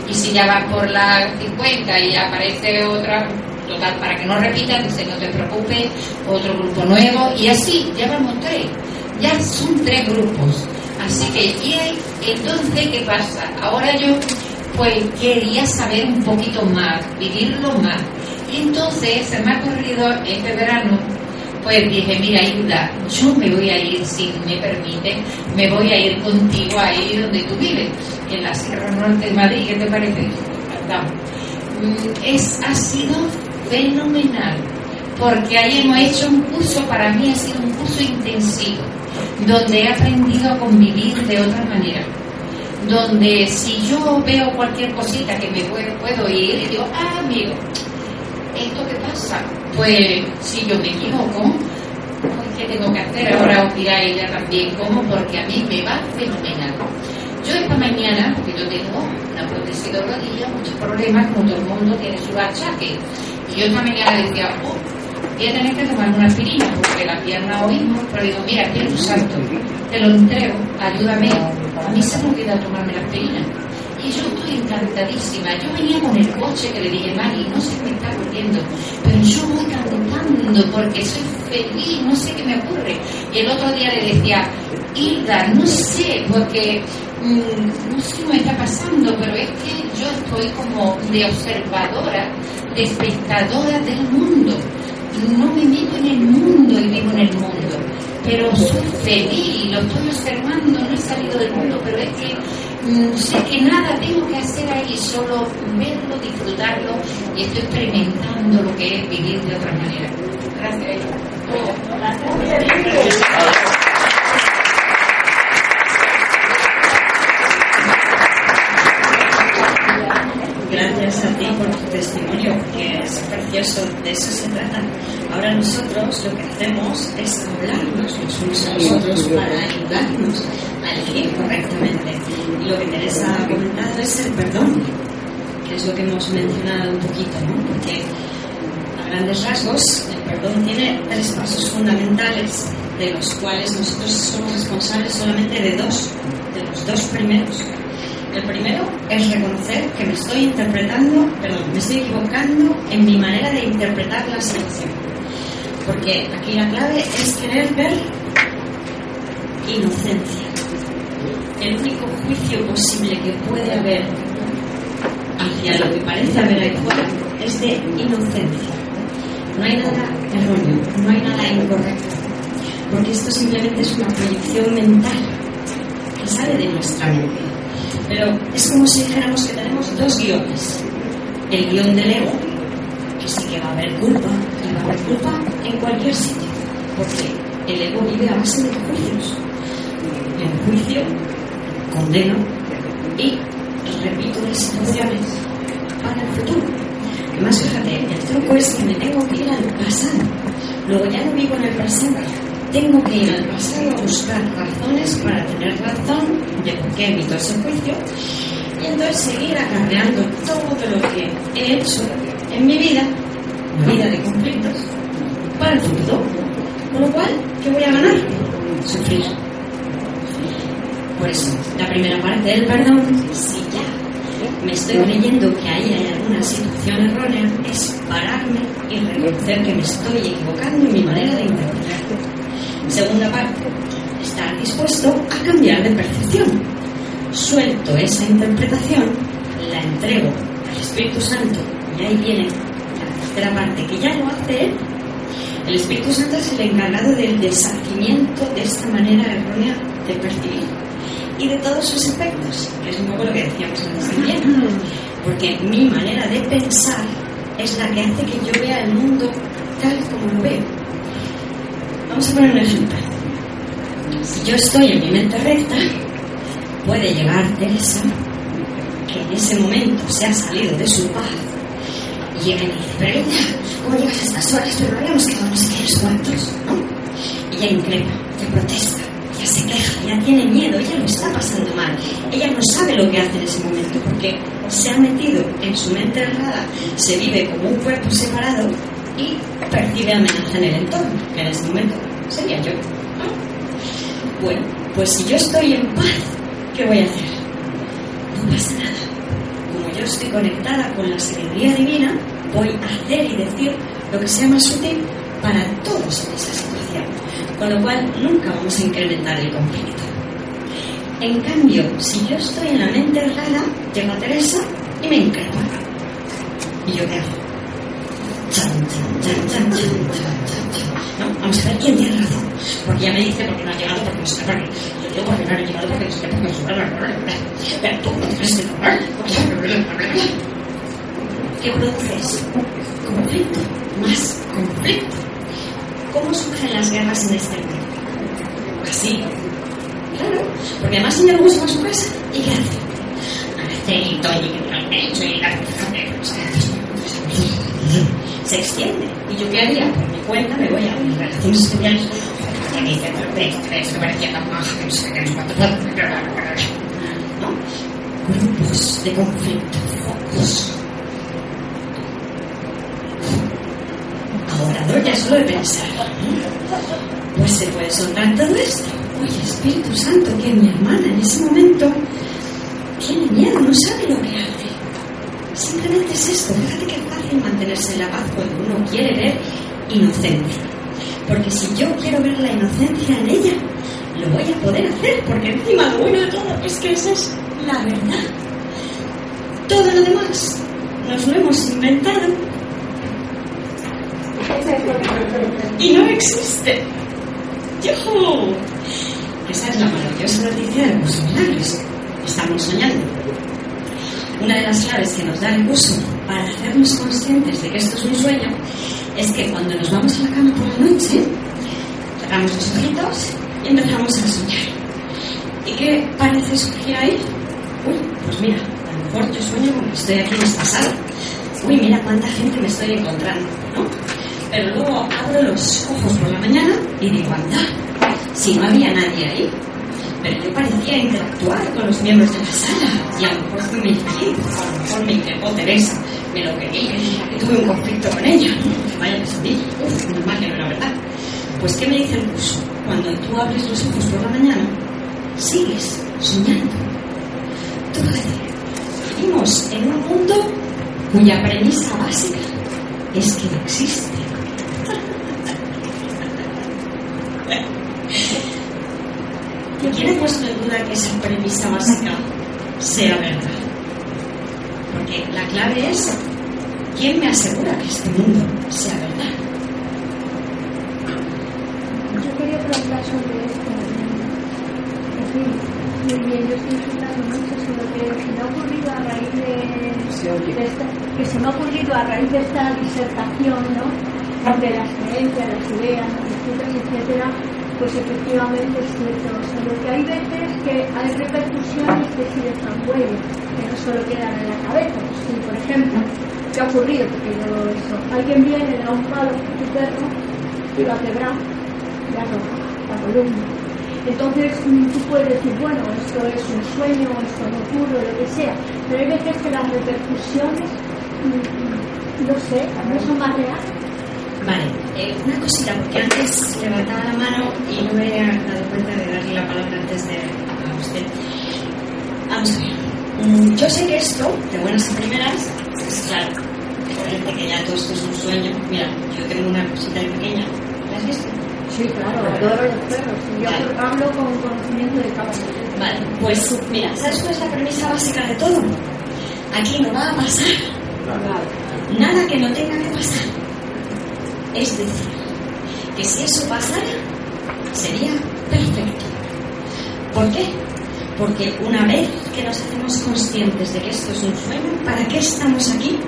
Y si ya va por la 50 y aparece otra, total, para que no repitan, dice, no te preocupes, otro grupo nuevo. Y así, ya vamos tres. Ya son tres grupos. Así que, y entonces, ¿qué pasa? Ahora yo pues quería saber un poquito más, vivirlo más. Y entonces se me ha ocurrido este verano, pues dije, mira, Hilda, yo me voy a ir, si me permite, me voy a ir contigo ahí donde tú vives, en la Sierra Norte de Madrid, ¿qué te parece? Mm, es, ha sido fenomenal, porque ahí hemos hecho un curso, para mí ha sido un curso intensivo, donde he aprendido a convivir de otra manera donde si yo veo cualquier cosita que me puedo, ir, y digo, ah, amigo, ¿esto qué pasa? Pues si yo me equivoco, pues, ¿qué tengo que hacer? Ahora os dirá ella también cómo, porque a mí me va fenomenal. Yo esta mañana, porque yo tengo una prótesis de rodilla, muchos problemas, como todo el mundo tiene su achaque, y yo esta mañana decía, oh, voy a tener que tomar una aspirina, porque la pierna hoy, pero digo, mira, Espíritu Santo, te lo entrego, ayúdame. A mí se me olvida tomarme la aspirina. Y yo estoy encantadísima. Yo venía con el coche que le dije, Mari, no sé qué me está ocurriendo, pero yo voy cantando porque soy feliz, no sé qué me ocurre. Y el otro día le decía, Hilda, no sé, porque mm, no sé qué me está pasando, pero es que yo estoy como de observadora, de espectadora del mundo no me meto en el mundo y vivo en el mundo, pero soy feliz, lo estoy observando, no he salido del mundo, pero es que mm, sé que nada tengo que hacer ahí, solo verlo, disfrutarlo y estoy experimentando lo que es vivir de otra manera. Gracias. Gracias a ti por tu testimonio, que es precioso, de eso se trata. Ahora nosotros lo que hacemos es hablarnos los unos a los otros para ayudarnos a elegir correctamente. Y lo que Teresa ha comentado es el perdón, que es lo que hemos mencionado un poquito, ¿no? Porque a grandes rasgos el perdón tiene tres pasos fundamentales, de los cuales nosotros somos responsables solamente de dos, de los dos primeros el primero es reconocer que me estoy interpretando, perdón, me estoy equivocando en mi manera de interpretar la situación. Porque aquí la clave es querer ver inocencia. El único juicio posible que puede haber hacia lo que parece haber ahí fuera es de inocencia. No hay nada erróneo, no hay nada incorrecto. Porque esto simplemente es una proyección mental que sale de nuestra mente pero es como si dijéramos que tenemos dos guiones. El guion del ego, que sí que va a haber culpa, y va a haber culpa en cualquier sitio, porque el ego vive a base de juicios. En juicio condeno y repito las situaciones para el futuro. Además, fíjate, el truco es que me tengo que ir al pasado. Luego ya no vivo en el presente tengo que ir al pasado a buscar razones para tener razón de por qué emito ese juicio y entonces seguir acarreando todo lo que he hecho en mi vida, vida de conflictos, para el futuro. Con lo cual, ¿qué voy a ganar? Sufrir. Por eso, la primera parte del perdón, si ya me estoy creyendo que ahí hay alguna situación errónea, es pararme y reconocer que me estoy equivocando en mi manera de interpretar Segunda parte, estar dispuesto a cambiar de percepción. Suelto esa interpretación, la entrego al Espíritu Santo y ahí viene la tercera parte que ya lo hace él. El Espíritu Santo es el encargado del deshacimiento de esta manera errónea de percibir y de todos sus efectos, que es un poco lo que decíamos antes también. Porque mi manera de pensar es la que hace que yo vea el mundo tal como lo veo Vamos a poner un ejemplo. Si yo estoy en mi mente recta, puede llegar Teresa, que en ese momento se ha salido de su paz, y llega y dice, pero ¿cómo llegas a estas horas? Pero habíamos quedado no sé qué cuantos, ¿no? Y ella increpa, ya protesta, ya se queja, ya tiene miedo, ella lo está pasando mal. Ella no sabe lo que hace en ese momento, porque se ha metido en su mente errada, se vive como un cuerpo separado y percibe amenaza en el entorno, que en ese momento sería yo. ¿no? Bueno, pues si yo estoy en paz, ¿qué voy a hacer? No pasa nada. Como yo estoy conectada con la sabiduría divina, voy a hacer y decir lo que sea más útil para todos en esa situación. Con lo cual, nunca vamos a incrementar el conflicto. En cambio, si yo estoy en la mente errada, llega Teresa y me increpa. ¿Y yo qué hago? Vamos a ver quién tiene razón. Porque ya me dice porque no ha llegado, porque no qué, porque yo digo porque no ha llegado, porque no qué, porque no qué. Pero tú no crees que ¿Qué produce eso? Conflicto, más conflicto. ¿Cómo surgen las guerras en este mundo? Así, Claro, porque además señor Gus va a su casa y ¿qué hace? Aceito y que no he hecho y la se extiende. ¿Y yo qué haría? Por mi cuenta me voy a mis relaciones que me dicen, pero que parecía tan maja que no sé qué, ¿no? Grupos de conflicto, focos. Ahora, ya solo de pensar, pues se puede soltar todo esto. Oye, Espíritu Santo, que mi hermana en ese momento tiene miedo, no sabe lo que hace. Simplemente es esto, fíjate que fácil mantenerse en la paz cuando uno quiere ver inocencia. Porque si yo quiero ver la inocencia en ella, lo voy a poder hacer, porque encima lo bueno de todo es que esa es la verdad. Todo lo demás nos lo hemos inventado y no existe. ¡Yujú! Esa es la maravillosa noticia de milagros. Estamos soñando. Una de las claves que nos da el curso para hacernos conscientes de que esto es un sueño es que cuando nos vamos a la cama por la noche, cerramos los ojitos y empezamos a soñar. ¿Y qué parece surgir ahí? Uy, pues mira, a lo mejor yo sueño como que estoy aquí en esta sala. Uy, mira cuánta gente me estoy encontrando, ¿no? Pero luego abro los ojos por la mañana y digo, anda, si no había nadie ahí. Pero yo parecía interactuar con los miembros de la sala y a lo mejor fue mi hijito, a lo mejor me increpó Teresa, me lo quería, que tuve un conflicto con ella. Vaya pesadilla, uff, normal que no era verdad. Pues, ¿qué me dice el curso? Cuando tú abres los ojos por la mañana, sigues soñando. Fíjate, vivimos en un mundo cuya premisa básica es que no existe. ¿Y quién ha puesto en duda que esa premisa básica sea verdad? Porque la clave es, ¿quién me asegura que este mundo sea verdad? Yo quería preguntar sobre esto. En fin, muy bien, yo estoy disfrutando mucho sobre que se me ha ocurrido a raíz de, de esta, que se me ha ocurrido a raíz de esta disertación, ¿no? De las creencias, las ideas, etcétera, etcétera, pues efectivamente es cierto. O sea, lo que hay veces que hay repercusiones que sí dejan huella, que no solo quedan en la cabeza. Si, por ejemplo, ¿qué ha ocurrido? Porque yo eso, alguien viene, le da un palo a tu perro y lo ha quebrado, le ha roto la columna. Entonces mm, tú puedes decir, bueno, esto es un sueño, esto no ocurre, lo que sea, pero hay veces que las repercusiones, mm, no sé, no son más reales. Vale, eh, una cosita, porque antes levantaba la mano y no me había dado cuenta de darle la palabra antes de a usted. Vamos a ver. Mm, Yo sé que esto, de buenas a primeras, es claro, evidente que ya todo esto es un sueño. Mira, yo tengo una cosita pequeña. ¿La has visto? Sí, claro, adoro los perros. Yo hablo con conocimiento de causa. Vale, pues mira, ¿sabes cuál es la premisa básica de todo? Aquí no va a pasar nada que no tenga que pasar. Es decir, que si eso pasara, sería perfecto. ¿Por qué? Porque una vez que nos hacemos conscientes de que esto es un sueño, ¿para qué estamos aquí?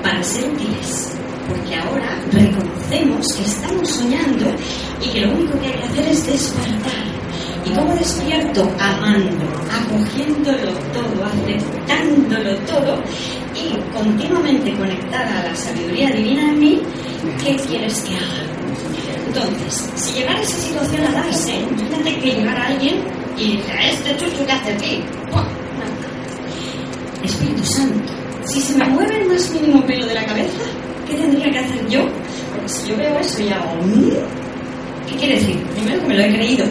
Para ser útiles. Porque ahora reconocemos que estamos soñando y que lo único que hay que hacer es despertar. ¿Y cómo despierto? Amando, acogiéndolo todo, aceptándolo todo continuamente conectada a la sabiduría divina en mí, ¿qué quieres que haga? Entonces, si llegara esa situación a darse, imagínate que llegara alguien y esto este chucho que hace aquí? Espíritu Santo, si se me mueve el más mínimo pelo de la cabeza, ¿qué tendría que hacer yo? Porque si yo veo eso y hago... "Mm", ¿Qué quiere decir? Primero que me lo he creído,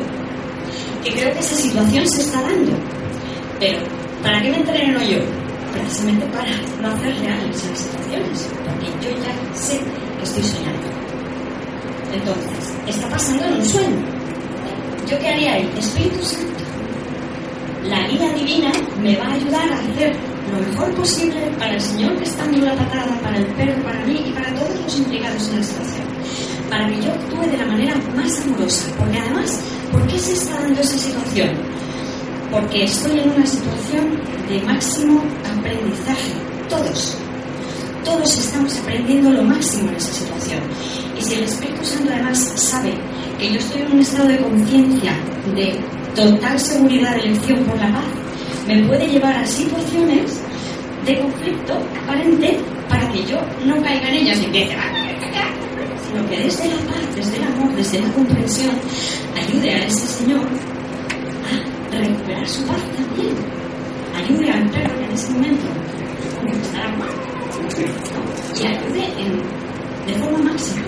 que creo que esa situación se está dando. Pero, ¿para qué me entreno yo? Precisamente para no hacer reales las situaciones, porque yo ya sé que estoy soñando. Entonces, está pasando en un sueño. ¿Yo qué haría ahí? Espíritu Santo. La guía divina me va a ayudar a hacer lo mejor posible para el señor que está dando la patada, para el perro, para mí y para todos los implicados en la situación. Para que yo actúe de la manera más amorosa. Porque además, ¿por qué se está dando esa situación? Porque estoy en una situación de máximo aprendizaje. Todos. Todos estamos aprendiendo lo máximo en esa situación. Y si el Espíritu Santo además sabe que yo estoy en un estado de conciencia, de total seguridad de elección por la paz, me puede llevar a situaciones de conflicto aparente para que yo no caiga en ellas y empiece sino que desde la paz, desde el amor, desde la comprensión, ayude a ese señor recuperar su paz también. Ayude al perro que en ese momento estará y ayude en, de forma máxima.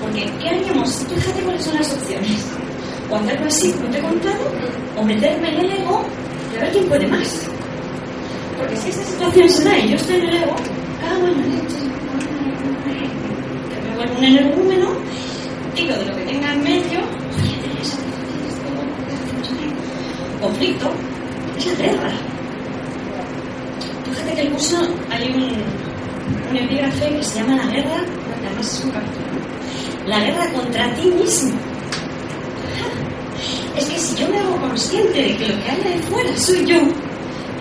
Porque, ¿qué haríamos? Tú fíjate cuáles son las opciones. O hacerlo así, como te he contado, o meterme en el ego y a ver quién puede más. Porque si esa situación se da y yo estoy en el ego, cago en la leche. Que me vuelvo un energúmeno, tiro de lo que tenga en medio, oye, Teresa, conflicto, es la guerra. Fíjate que el curso hay un, un epígrafe que se llama La guerra, además es un capítulo, la guerra contra ti mismo. Es que si yo me hago consciente de que lo que hay ahí fuera soy yo,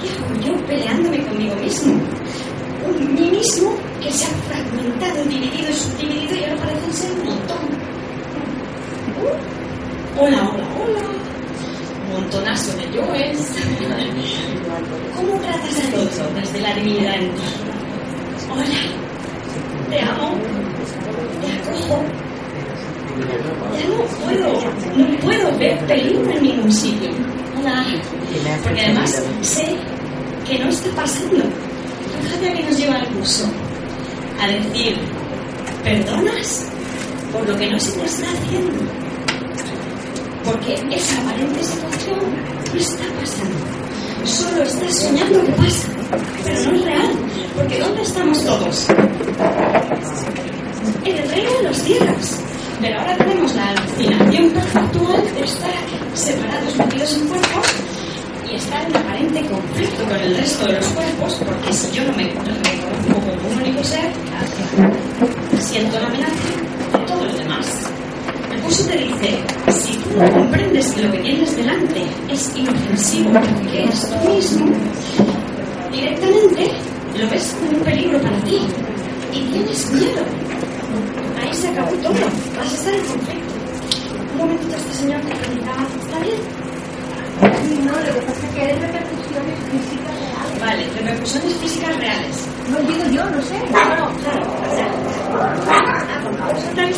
¿qué hago yo peleándome conmigo mismo? Un mí mismo que se ha fragmentado, dividido y subdividido y ahora parecen ser un montón. Hola, hola, hola. Montonazo de yoes. ¿Cómo tratas al otro desde la divinidad en ti? Hola, te amo, te acojo. No puedo, no puedo ver peligro en ningún sitio. Hola. Porque además sé que no está pasando. Fíjate a qué nos lleva el curso. A decir, ¿perdonas por lo que no se te está haciendo? Porque esa aparente situación está pasando. Solo estás soñando que pasa, pero no es real. Porque ¿dónde estamos todos? En el reino de los cielos. Pero ahora tenemos la alucinación perceptual de estar separados, metidos en cuerpos, y estar en aparente conflicto con el resto de los cuerpos, porque si yo no me reconozco como un único ser, siento la amenaza de todo lo demás. El curso te dice, comprendes que lo que tienes delante es inofensivo, que es tú mismo, directamente lo ves como un peligro para ti y tienes miedo. Ahí se acabó todo, vas a estar en conflicto. Un momentito, este señor te preguntaba, ¿está bien? No, lo que pasa es que hay repercusiones físicas. Vale, repercusiones físicas reales. No digo yo, no sé. No, no, claro, o sea, son tan.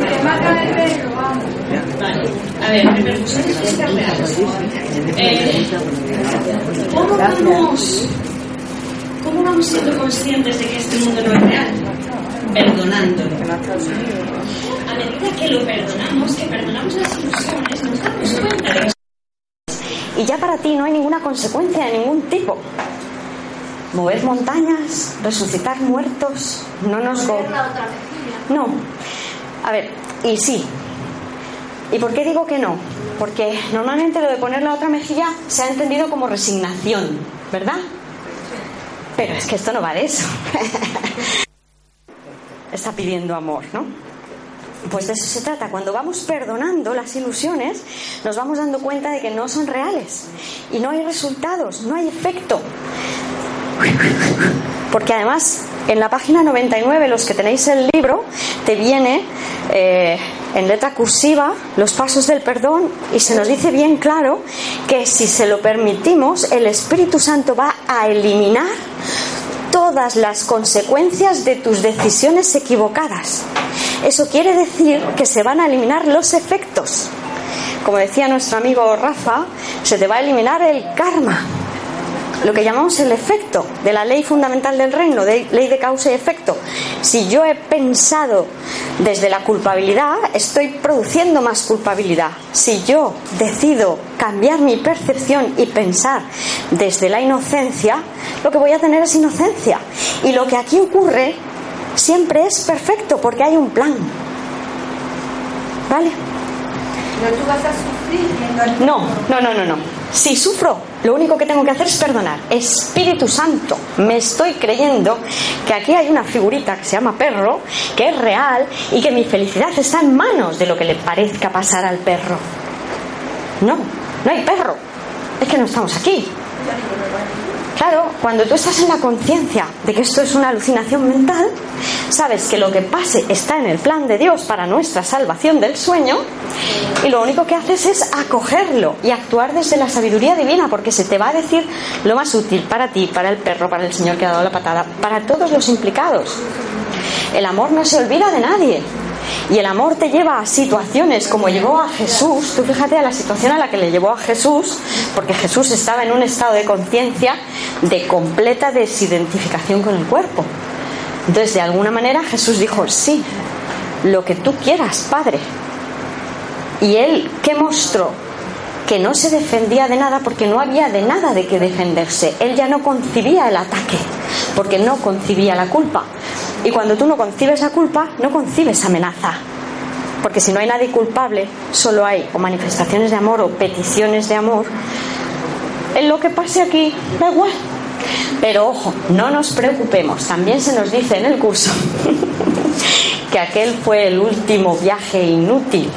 Te mata el perro, vamos. Vale, a ver, repercusiones físicas reales. Eh, ¿Cómo vamos, cómo vamos siendo conscientes de que este mundo no es real? Perdonándolo. A medida que lo perdonamos, que perdonamos las ilusiones, nos damos cuenta de que y ya para ti no hay ninguna consecuencia de ningún tipo. Mover montañas, resucitar muertos, no nos go... No. A ver, y sí. ¿Y por qué digo que no? Porque normalmente lo de poner la otra mejilla se ha entendido como resignación, ¿verdad? Pero es que esto no va de eso. Está pidiendo amor, ¿no? Pues de eso se trata. Cuando vamos perdonando las ilusiones, nos vamos dando cuenta de que no son reales. Y no hay resultados, no hay efecto. Porque además, en la página 99, los que tenéis el libro, te viene eh, en letra cursiva los pasos del perdón y se nos dice bien claro que si se lo permitimos, el Espíritu Santo va a eliminar todas las consecuencias de tus decisiones equivocadas. Eso quiere decir que se van a eliminar los efectos. como decía nuestro amigo Rafa, se te va a eliminar el karma lo que llamamos el efecto de la ley fundamental del reino, de ley de causa y efecto. Si yo he pensado desde la culpabilidad, estoy produciendo más culpabilidad. Si yo decido cambiar mi percepción y pensar desde la inocencia, lo que voy a tener es inocencia. Y lo que aquí ocurre siempre es perfecto porque hay un plan. ¿Vale? Pero tú vas a sufrir No, no, no, no, no. Si sufro, lo único que tengo que hacer es perdonar. Espíritu Santo, me estoy creyendo que aquí hay una figurita que se llama perro, que es real y que mi felicidad está en manos de lo que le parezca pasar al perro. No, no hay perro. Es que no estamos aquí. Claro, cuando tú estás en la conciencia de que esto es una alucinación mental, sabes que lo que pase está en el plan de Dios para nuestra salvación del sueño y lo único que haces es acogerlo y actuar desde la sabiduría divina porque se te va a decir lo más útil para ti, para el perro, para el señor que ha dado la patada, para todos los implicados. El amor no se olvida de nadie. Y el amor te lleva a situaciones como llevó a Jesús. Tú fíjate a la situación a la que le llevó a Jesús, porque Jesús estaba en un estado de conciencia de completa desidentificación con el cuerpo. Entonces, de alguna manera, Jesús dijo, sí, lo que tú quieras, Padre. Y él, ¿qué mostró? Que no se defendía de nada porque no había de nada de qué defenderse. Él ya no concibía el ataque, porque no concibía la culpa. Y cuando tú no concibes la culpa, no concibes amenaza. Porque si no hay nadie culpable, solo hay o manifestaciones de amor o peticiones de amor. En lo que pase aquí, da igual. Pero ojo, no nos preocupemos. También se nos dice en el curso que aquel fue el último viaje inútil,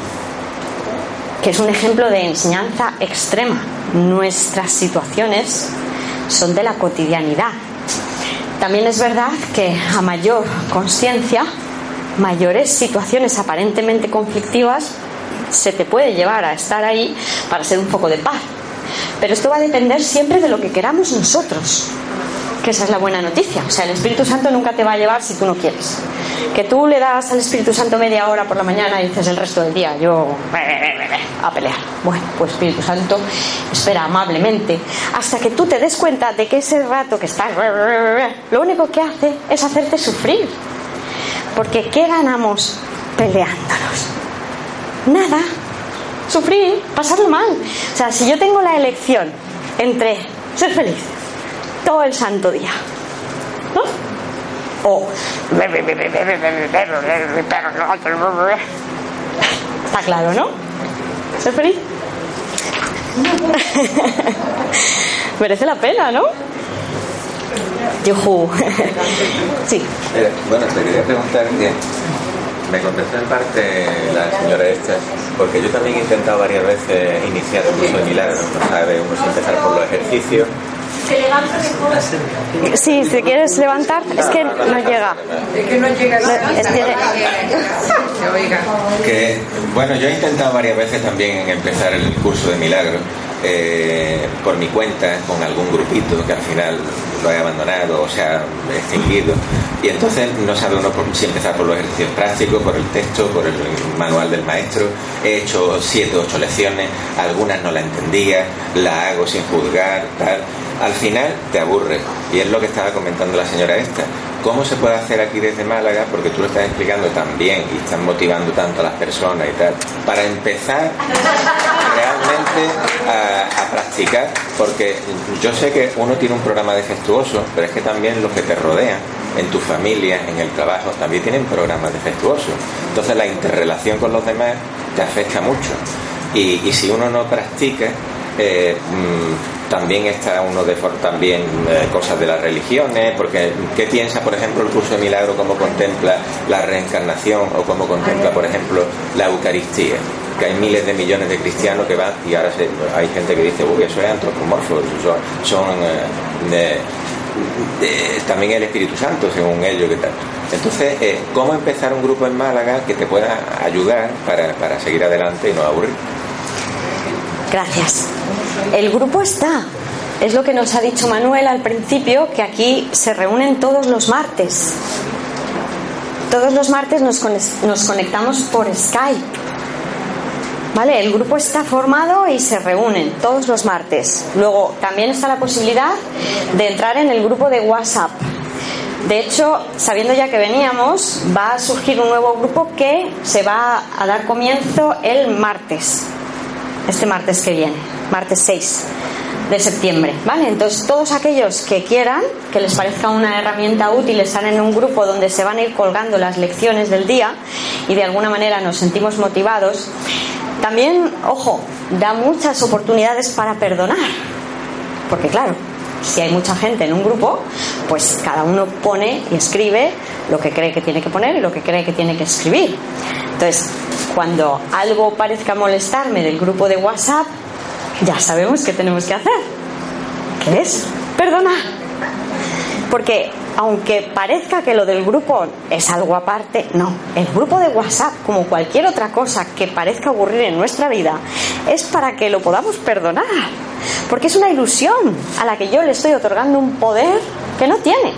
que es un ejemplo de enseñanza extrema. Nuestras situaciones son de la cotidianidad, también es verdad que a mayor conciencia, mayores situaciones aparentemente conflictivas se te puede llevar a estar ahí para ser un poco de paz. Pero esto va a depender siempre de lo que queramos nosotros, que esa es la buena noticia. O sea, el Espíritu Santo nunca te va a llevar si tú no quieres. Que tú le das al Espíritu Santo media hora por la mañana y dices el resto del día, yo a pelear. Bueno, pues Espíritu Santo espera amablemente hasta que tú te des cuenta de que ese rato que estás, lo único que hace es hacerte sufrir. Porque ¿qué ganamos peleándonos? Nada. Sufrir, pasarlo mal. O sea, si yo tengo la elección entre ser feliz todo el santo día, ¿no? O está claro, ¿no? ¿Ser feliz? Merece la pena, ¿no? Yuhu. sí. Eh, bueno, te quería preguntar que me contestó en parte la señora esta, porque yo también he intentado varias veces iniciar el curso de milagros, no sabe uno si empezar por los ejercicios se levanta mejor. Sí, si quieres levantar, es que no llega. Es que no llega es. Que, bueno, yo he intentado varias veces también empezar el curso de milagros eh, por mi cuenta, con algún grupito que al final lo he abandonado o se ha extinguido. Y entonces no sabe uno por- si empezar por los ejercicios prácticos, por el texto, por el manual del maestro. He hecho siete o ocho lecciones, algunas no la entendía, la hago sin juzgar, tal. Al final te aburre. Y es lo que estaba comentando la señora esta. ¿Cómo se puede hacer aquí desde Málaga? Porque tú lo estás explicando tan bien y estás motivando tanto a las personas y tal. Para empezar realmente a, practicar, porque yo sé que uno tiene un programa defectuoso, pero es que también los que te rodean, en tu familia, en el trabajo, también tienen programas defectuosos. Entonces la interrelación con los demás te afecta mucho. Y, y si uno no practica, eh, mm, también está uno de también eh, cosas de las religiones, porque ¿qué piensa, por ejemplo, el curso de milagro, cómo contempla la reencarnación o cómo contempla, por ejemplo, la Eucaristía? Que hay miles de millones de cristianos que van y ahora se- hay gente que dice, uy, eso es antropomorfo, son, son, eh, también el Espíritu Santo, según ellos, ¿qué tal? Entonces, eh, ¿cómo empezar un grupo en Málaga que te pueda ayudar para, para seguir adelante y no aburrir? Gracias. El grupo está. Es lo que nos ha dicho Manuel al principio, que aquí se reúnen todos los martes. Todos los martes nos, nos conectamos por Skype. ¿Vale? El grupo está formado y se reúnen todos los martes. Luego también está la posibilidad de entrar en el grupo de WhatsApp. De hecho, sabiendo ya que veníamos, va a surgir un nuevo grupo que se va a dar comienzo el martes. Este martes que viene, martes 6 de septiembre, ¿vale? Entonces todos aquellos que quieran, que les parezca una herramienta útil, están en un grupo donde se van a ir colgando las lecciones del día y de alguna manera nos sentimos motivados. También, ojo, da muchas oportunidades para perdonar, porque claro, si hay mucha gente en un grupo, pues cada uno pone y escribe lo que cree que tiene que poner y lo que cree que tiene que escribir. Entonces, cuando algo parezca molestarme del grupo de WhatsApp, ya sabemos qué tenemos que hacer. ¿Qué es? Perdonar. Porque aunque parezca que lo del grupo es algo aparte, no. El grupo de WhatsApp, como cualquier otra cosa que parezca aburrir en nuestra vida, es para que lo podamos perdonar. Porque es una ilusión a la que yo le estoy otorgando un poder que no tiene.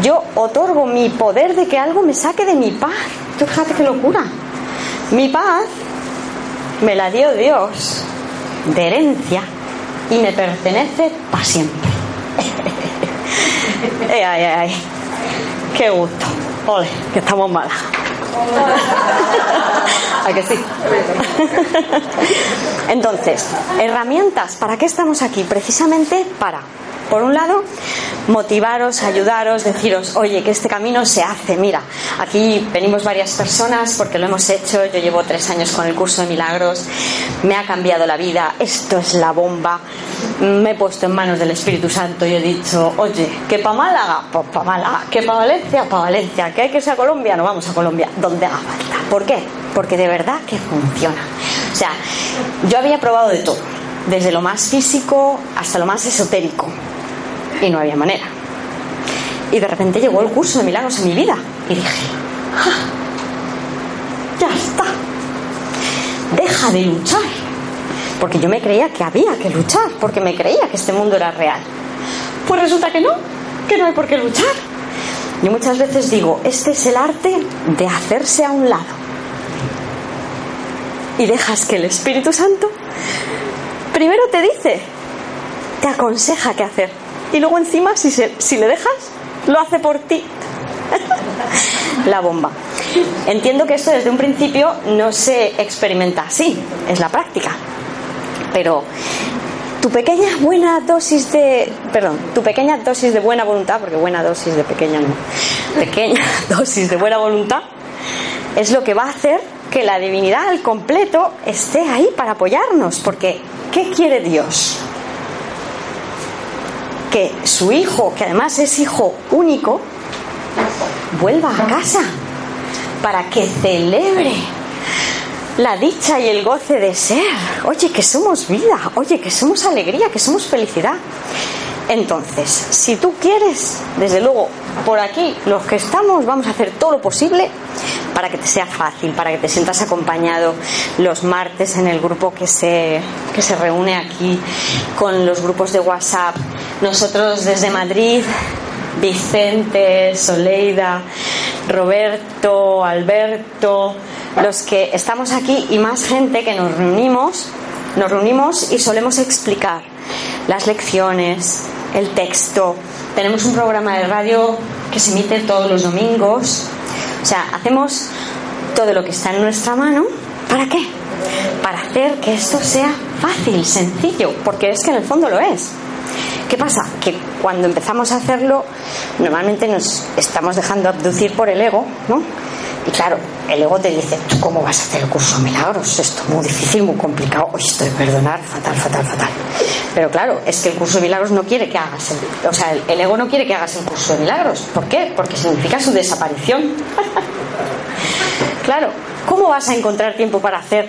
Yo otorgo mi poder de que algo me saque de mi paz. Tú fíjate qué locura. Mi paz me la dio Dios de herencia y me pertenece para siempre. ay, ay, ay. Qué gusto. Ole, que estamos malas. ¿A que sí? Entonces, herramientas, ¿para qué estamos aquí? Precisamente para por un lado, motivaros, ayudaros, deciros, oye, que este camino se hace. Mira, aquí venimos varias personas porque lo hemos hecho. Yo llevo tres años con el curso de milagros. Me ha cambiado la vida. Esto es la bomba. Me he puesto en manos del Espíritu Santo y he dicho, oye, que para Málaga, pues para Málaga. Que para Valencia, para Valencia. Que hay que irse a Colombia, no vamos a Colombia. Donde haga falta. ¿Por qué? Porque de verdad que funciona. O sea, yo había probado de todo. Desde lo más físico hasta lo más esotérico y no había manera. Y de repente llegó el curso de milagros en mi vida y dije, ¡Ah! ya está, deja de luchar. Porque yo me creía que había que luchar, porque me creía que este mundo era real. Pues resulta que no, que no hay por qué luchar. Yo muchas veces digo, este es el arte de hacerse a un lado. Y dejas que el Espíritu Santo primero te dice, te aconseja qué hacer y luego encima, si, si le dejas, lo hace por ti. la bomba. Entiendo que esto desde un principio no se experimenta así, es la práctica. Pero tu pequeña buena dosis de, perdón, tu pequeña dosis de buena voluntad, porque buena dosis de pequeña no, pequeña dosis de buena voluntad es lo que va a hacer que la divinidad al completo esté ahí para apoyarnos, porque ¿qué quiere Dios? Que su hijo, que además es hijo único, vuelva a casa para que celebre la dicha y el goce de ser. Oye, que somos vida, oye, que somos alegría, que somos felicidad. Entonces, si tú quieres, desde luego, por aquí, los que estamos, vamos a hacer todo lo posible para que te sea fácil, para que te sientas acompañado los martes en el grupo que se, que se reúne aquí, con los grupos de WhatsApp. Nosotros desde Madrid, Vicente, Soleida, Roberto, Alberto, los que estamos aquí y más gente que nos reunimos, nos reunimos y solemos explicar las lecciones, el texto. Tenemos un programa de radio que se emite todos los domingos. O sea, hacemos todo lo que está en nuestra mano. ¿Para qué? Para hacer que esto sea fácil, sencillo, porque es que en el fondo lo es. ¿Qué pasa? Que cuando empezamos a hacerlo, normalmente nos estamos dejando abducir por el ego, ¿no? Y claro, el ego te dice, ¿tú cómo vas a hacer el curso de milagros? Esto es muy difícil, muy complicado. Esto de perdonar, fatal, fatal, fatal. Pero claro, es que el curso de milagros no quiere que hagas el, o sea, el, ego no quiere que hagas el curso de milagros. ¿Por qué? Porque significa su desaparición. claro, ¿cómo vas a encontrar tiempo para hacer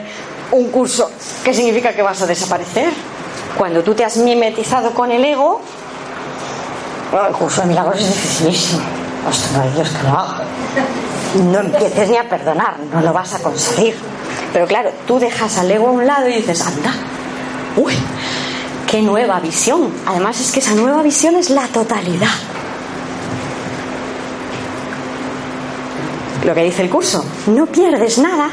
un curso que significa que vas a desaparecer? Cuando tú te has mimetizado con el ego, el curso de milagros es dificilísimo. Hasta Dios que lo haga no empieces ni a perdonar, no lo vas a conseguir. Pero claro, tú dejas al ego a un lado y dices, anda, uy, qué nueva visión. Además es que esa nueva visión es la totalidad. Lo que dice el curso, no pierdes nada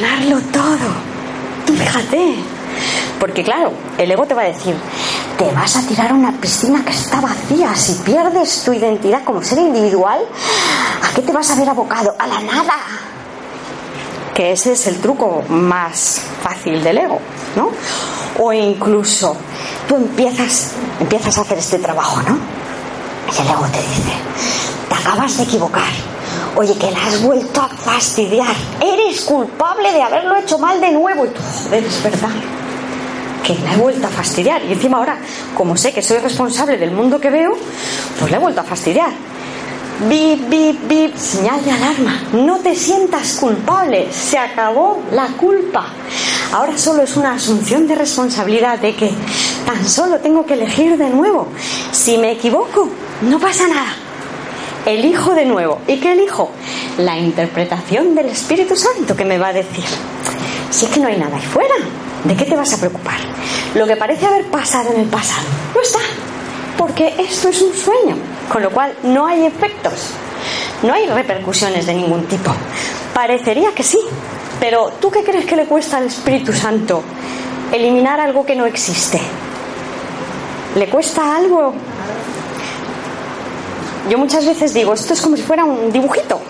ganarlo todo. Tú fíjate. Porque claro, el ego te va a decir, te vas a tirar a una piscina que está vacía. Si pierdes tu identidad como ser individual, ¿a qué te vas a ver abocado? A la nada. Que ese es el truco más fácil del ego, ¿no? O incluso tú empiezas, empiezas a hacer este trabajo, ¿no? Y el ego te dice, te acabas de equivocar. Oye, que la has vuelto a fastidiar. Eres culpable de haberlo hecho mal de nuevo. Y tú, joder, es verdad que la he vuelto a fastidiar. Y encima ahora, como sé que soy responsable del mundo que veo, pues la he vuelto a fastidiar. Bip, bip, bip, señal de alarma. No te sientas culpable. Se acabó la culpa. Ahora solo es una asunción de responsabilidad de que tan solo tengo que elegir de nuevo. Si me equivoco, no pasa nada. Elijo de nuevo. ¿Y qué elijo? La interpretación del Espíritu Santo que me va a decir. Si es que no hay nada ahí fuera, ¿de qué te vas a preocupar? Lo que parece haber pasado en el pasado no está, porque esto es un sueño, con lo cual no hay efectos, no hay repercusiones de ningún tipo. Parecería que sí, pero ¿tú qué crees que le cuesta al Espíritu Santo eliminar algo que no existe? ¿Le cuesta algo? Yo muchas veces digo, esto es como si fuera un dibujito,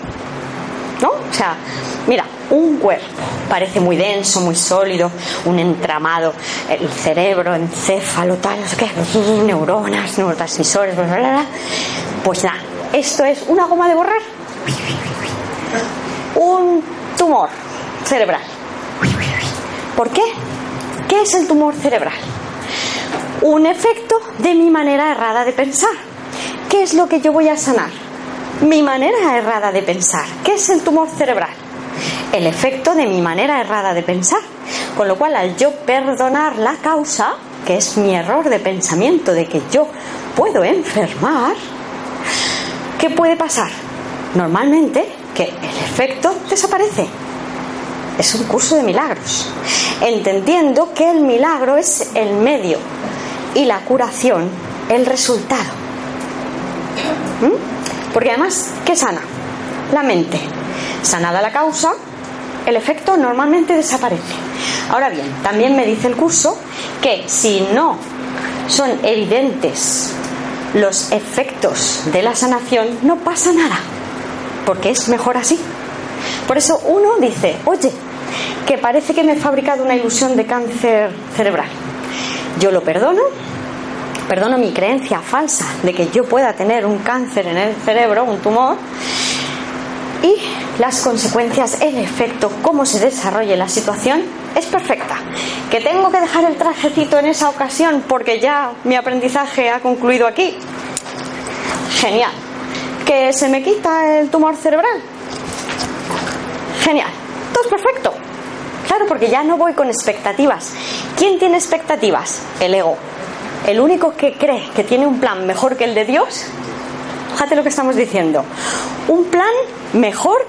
¿no? O sea, mira, un cuerpo parece muy denso, muy sólido, un entramado, el cerebro, encéfalo, tal, no sé qué, neuronas, neurotransmisores, bla, bla, bla. Pues nada, esto es una goma de borrar, un tumor cerebral. ¿Por qué? ¿Qué es el tumor cerebral? Un efecto de mi manera errada de pensar. ¿Qué es lo que yo voy a sanar? Mi manera errada de pensar. ¿Qué es el tumor cerebral? El efecto de mi manera errada de pensar. Con lo cual, al yo perdonar la causa, que es mi error de pensamiento de que yo puedo enfermar, ¿qué puede pasar? Normalmente que el efecto desaparece. Es un curso de milagros. Entendiendo que el milagro es el medio y la curación el resultado. ¿Mm? Porque además, ¿qué sana? La mente. Sanada la causa, el efecto normalmente desaparece. Ahora bien, también me dice el curso que si no son evidentes los efectos de la sanación, no pasa nada, porque es mejor así. Por eso uno dice, oye, que parece que me he fabricado una ilusión de cáncer cerebral. Yo lo perdono, perdono mi creencia falsa de que yo pueda tener un cáncer en el cerebro, un tumor, y las consecuencias, el efecto, cómo se desarrolle la situación es perfecta. Que tengo que dejar el trajecito en esa ocasión porque ya mi aprendizaje ha concluido aquí. Genial. Que se me quita el tumor cerebral. Genial. Todo es perfecto. Claro, porque ya no voy con expectativas. ¿Quién tiene expectativas? El ego. El único que cree que tiene un plan mejor que el de Dios Fíjate lo que estamos diciendo. Un plan mejor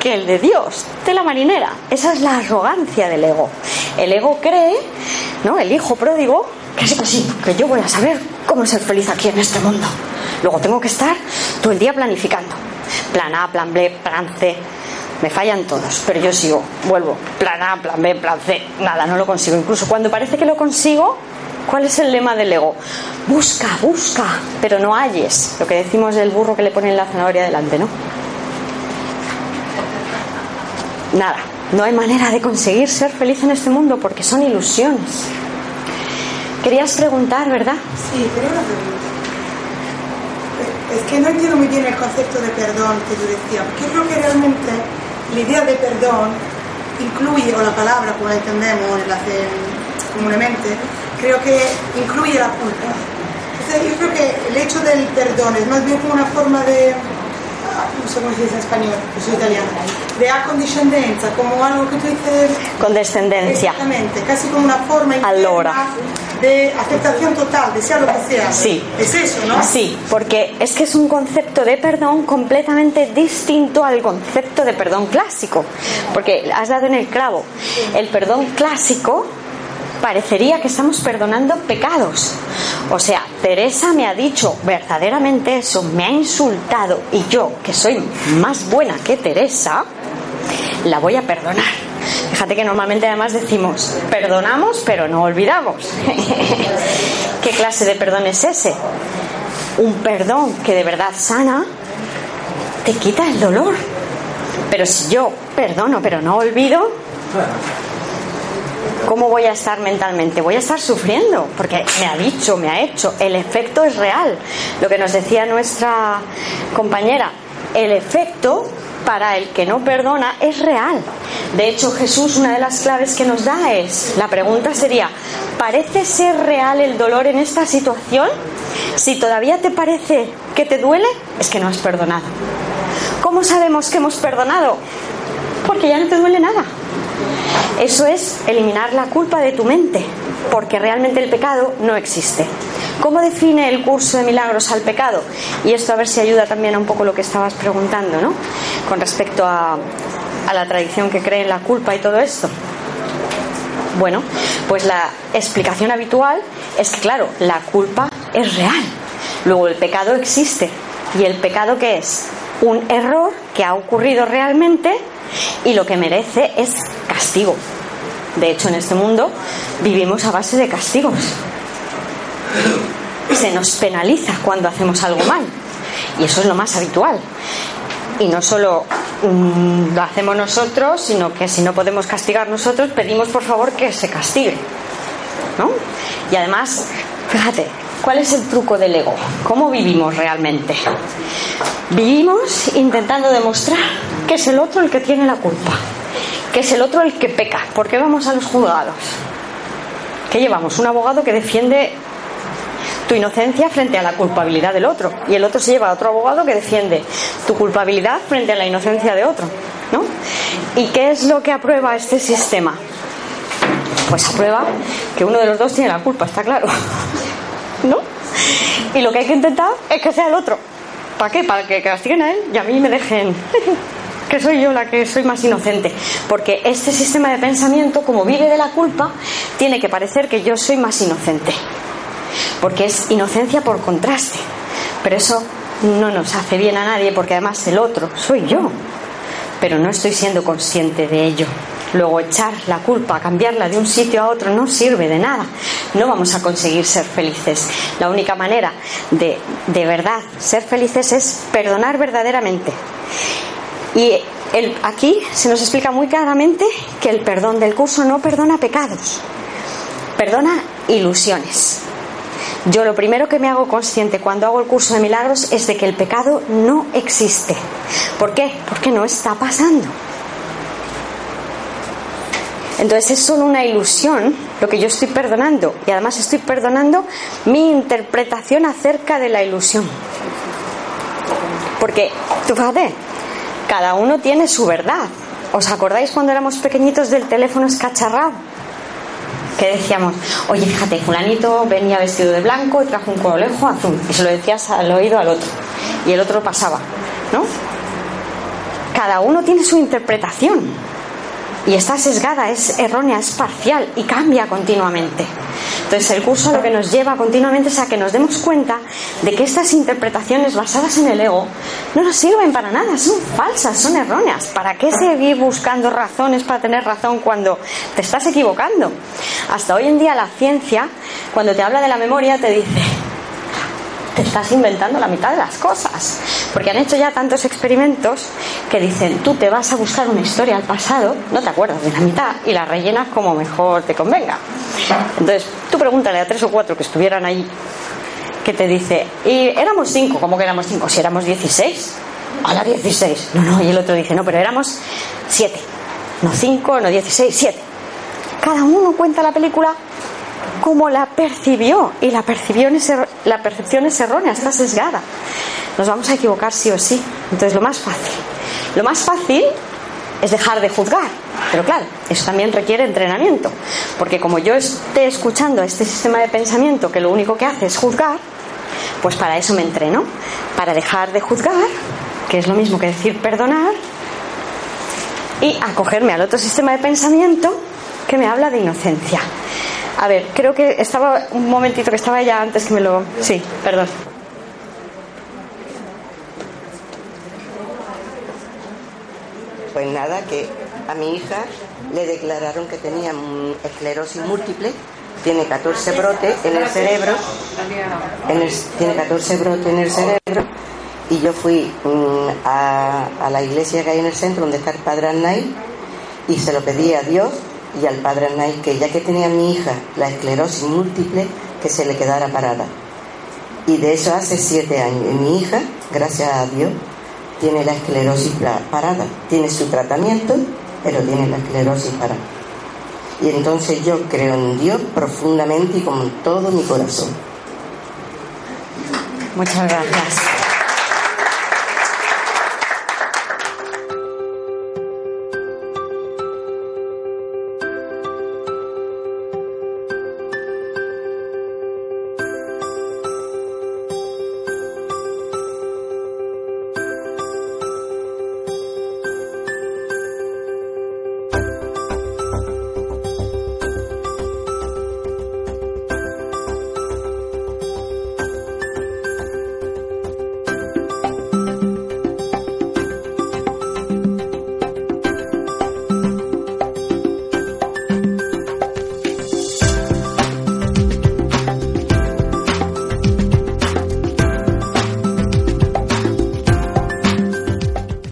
que el de Dios, de la marinera. Esa es la arrogancia del ego. El ego cree, ¿no? El hijo pródigo, que sí, que sí, que yo voy a saber cómo ser feliz aquí en este mundo. Luego tengo que estar todo el día planificando. Plan A, plan B, plan C. Me fallan todos, pero yo sigo, vuelvo. Plan A, plan B, plan C. Nada, no lo consigo. Incluso cuando parece que lo consigo, ¿Cuál es el lema del ego? Busca, busca, pero no halles. Lo que decimos del burro que le ponen la zanahoria delante, ¿no? Nada, no hay manera de conseguir ser feliz en este mundo porque son ilusiones. Querías preguntar, ¿verdad? Sí, pero una pregunta. Es que no entiendo muy bien el concepto de perdón que yo decía, porque yo creo que realmente la idea de perdón incluye, o la palabra como la entendemos en la, comunemente, creo que incluye la culpa. Yo creo que el hecho del perdón es más bien como una forma de, no sé cómo se dice en español, yo soy italiana, de acondiscendencia, como algo que tú dices... Condescendencia. Exactamente, casi como una forma Allora. de aceptación total, de sea lo que sea. Sí. Es eso, ¿no? Sí, porque es que es un concepto de perdón completamente distinto al concepto de perdón clásico. Porque has dado en el clavo. El perdón clásico parecería que estamos perdonando pecados. O sea, Teresa me ha dicho verdaderamente eso, me ha insultado y yo, que soy más buena que Teresa, la voy a perdonar. Fíjate que normalmente además decimos, perdonamos pero no olvidamos. ¿Qué clase de perdón es ese? Un perdón que de verdad sana te quita el dolor. Pero si yo perdono pero no olvido, ¿cómo voy a estar mentalmente? Voy a estar sufriendo, porque me ha dicho, me ha hecho, el efecto es real. Lo que nos decía nuestra compañera, el efecto para el que no perdona es real. De hecho, Jesús, una de las claves que nos da es, la pregunta sería, ¿parece ser real el dolor en esta situación? Si todavía te parece que te duele, es que no has perdonado. ¿Cómo sabemos que hemos perdonado? Porque ya no te duele nada. Eso es eliminar la culpa de tu mente, porque realmente el pecado no existe. ¿Cómo define el curso de milagros al pecado? Y esto a ver si ayuda también a un poco lo que estabas preguntando, ¿no? Con respecto a, a la tradición que cree en la culpa y todo esto. Bueno, pues la explicación habitual es que, claro, la culpa es real. Luego el pecado existe. ¿Y el pecado qué es? Un error que ha ocurrido realmente y lo que merece es castigo. De hecho, en este mundo vivimos a base de castigos se nos penaliza cuando hacemos algo mal. Y eso es lo más habitual. Y no solo mm, lo hacemos nosotros, sino que si no podemos castigar nosotros, pedimos por favor que se castigue. ¿No? Y además, fíjate, ¿cuál es el truco del ego? ¿Cómo vivimos realmente? Vivimos intentando demostrar que es el otro el que tiene la culpa, que es el otro el que peca. ¿Por qué vamos a los juzgados? ¿Qué llevamos? Un abogado que defiende tu inocencia frente a la culpabilidad del otro. Y el otro se lleva a otro abogado que defiende tu culpabilidad frente a la inocencia de otro. ¿no? ¿Y qué es lo que aprueba este sistema? Pues aprueba que uno de los dos tiene la culpa, está claro. ¿No? Y lo que hay que intentar es que sea el otro. ¿Para qué? Para que castiguen a él y a mí me dejen que soy yo la que soy más inocente. Porque este sistema de pensamiento, como vive de la culpa, tiene que parecer que yo soy más inocente porque es inocencia por contraste. Pero eso no nos hace bien a nadie porque además el otro soy yo, pero no estoy siendo consciente de ello. Luego echar la culpa, cambiarla de un sitio a otro no sirve de nada. No vamos a conseguir ser felices. La única manera de de verdad ser felices es perdonar verdaderamente. Y aquí se nos explica muy claramente que el perdón del curso no perdona pecados, perdona ilusiones. Yo lo primero que me hago consciente cuando hago el curso de milagros es de que el pecado no existe. ¿Por qué? Porque no está pasando. Entonces es solo una ilusión lo que yo estoy perdonando y además estoy perdonando mi interpretación acerca de la ilusión. Porque, tú fíjate, cada uno tiene su verdad. ¿Os acordáis cuando éramos pequeñitos del teléfono escacharrado? que decíamos, oye, fíjate, fulanito venía vestido de blanco y trajo un colejo azul. Y se lo decías al oído al otro. Y el otro pasaba, ¿no? Cada uno tiene su interpretación. Y está sesgada, es errónea, es parcial y cambia continuamente. Entonces el curso lo que nos lleva continuamente es a que nos demos cuenta de que estas interpretaciones basadas en el ego no nos sirven para nada, son falsas, son erróneas. ¿Para qué seguir buscando razones para tener razón cuando te estás equivocando? Hasta hoy en día la ciencia, cuando te habla de la memoria, te dice, te estás inventando la mitad de las cosas. Porque han hecho ya tantos experimentos que dicen, tú te vas a buscar una historia al pasado, no te acuerdas de la mitad y la rellenas como mejor te convenga. Entonces, tú pregúntale a tres o cuatro que estuvieran ahí, que te dice, y éramos cinco, ¿cómo que éramos cinco? Si éramos dieciséis. A la dieciséis. No, no, y el otro dice, no, pero éramos siete. No cinco, no dieciséis, siete. Cada uno cuenta la película como la percibió y la percepción es, la percepción es errónea, está sesgada. Nos vamos a equivocar sí o sí. Entonces lo más fácil. Lo más fácil es dejar de juzgar. Pero claro, eso también requiere entrenamiento. Porque como yo esté escuchando este sistema de pensamiento que lo único que hace es juzgar, pues para eso me entreno. Para dejar de juzgar, que es lo mismo que decir perdonar, y acogerme al otro sistema de pensamiento que me habla de inocencia. A ver, creo que estaba un momentito que estaba ya antes que me lo. Sí, perdón. Pues nada, que a mi hija le declararon que tenía esclerosis múltiple, tiene 14 brotes en el cerebro, tiene 14 brotes en el cerebro, y yo fui mm, a, la iglesia que hay en el centro, donde está el padre Arnay, y se lo pedí a Dios y al padre Arnay que ya que tenía mi hija la esclerosis múltiple, que se le quedara parada. Y de eso hace siete años. Y mi hija, gracias a Dios, tiene la esclerosis parada. Tiene su tratamiento, pero tiene la esclerosis parada. Y entonces yo creo en Dios profundamente y con todo mi corazón. Muchas gracias.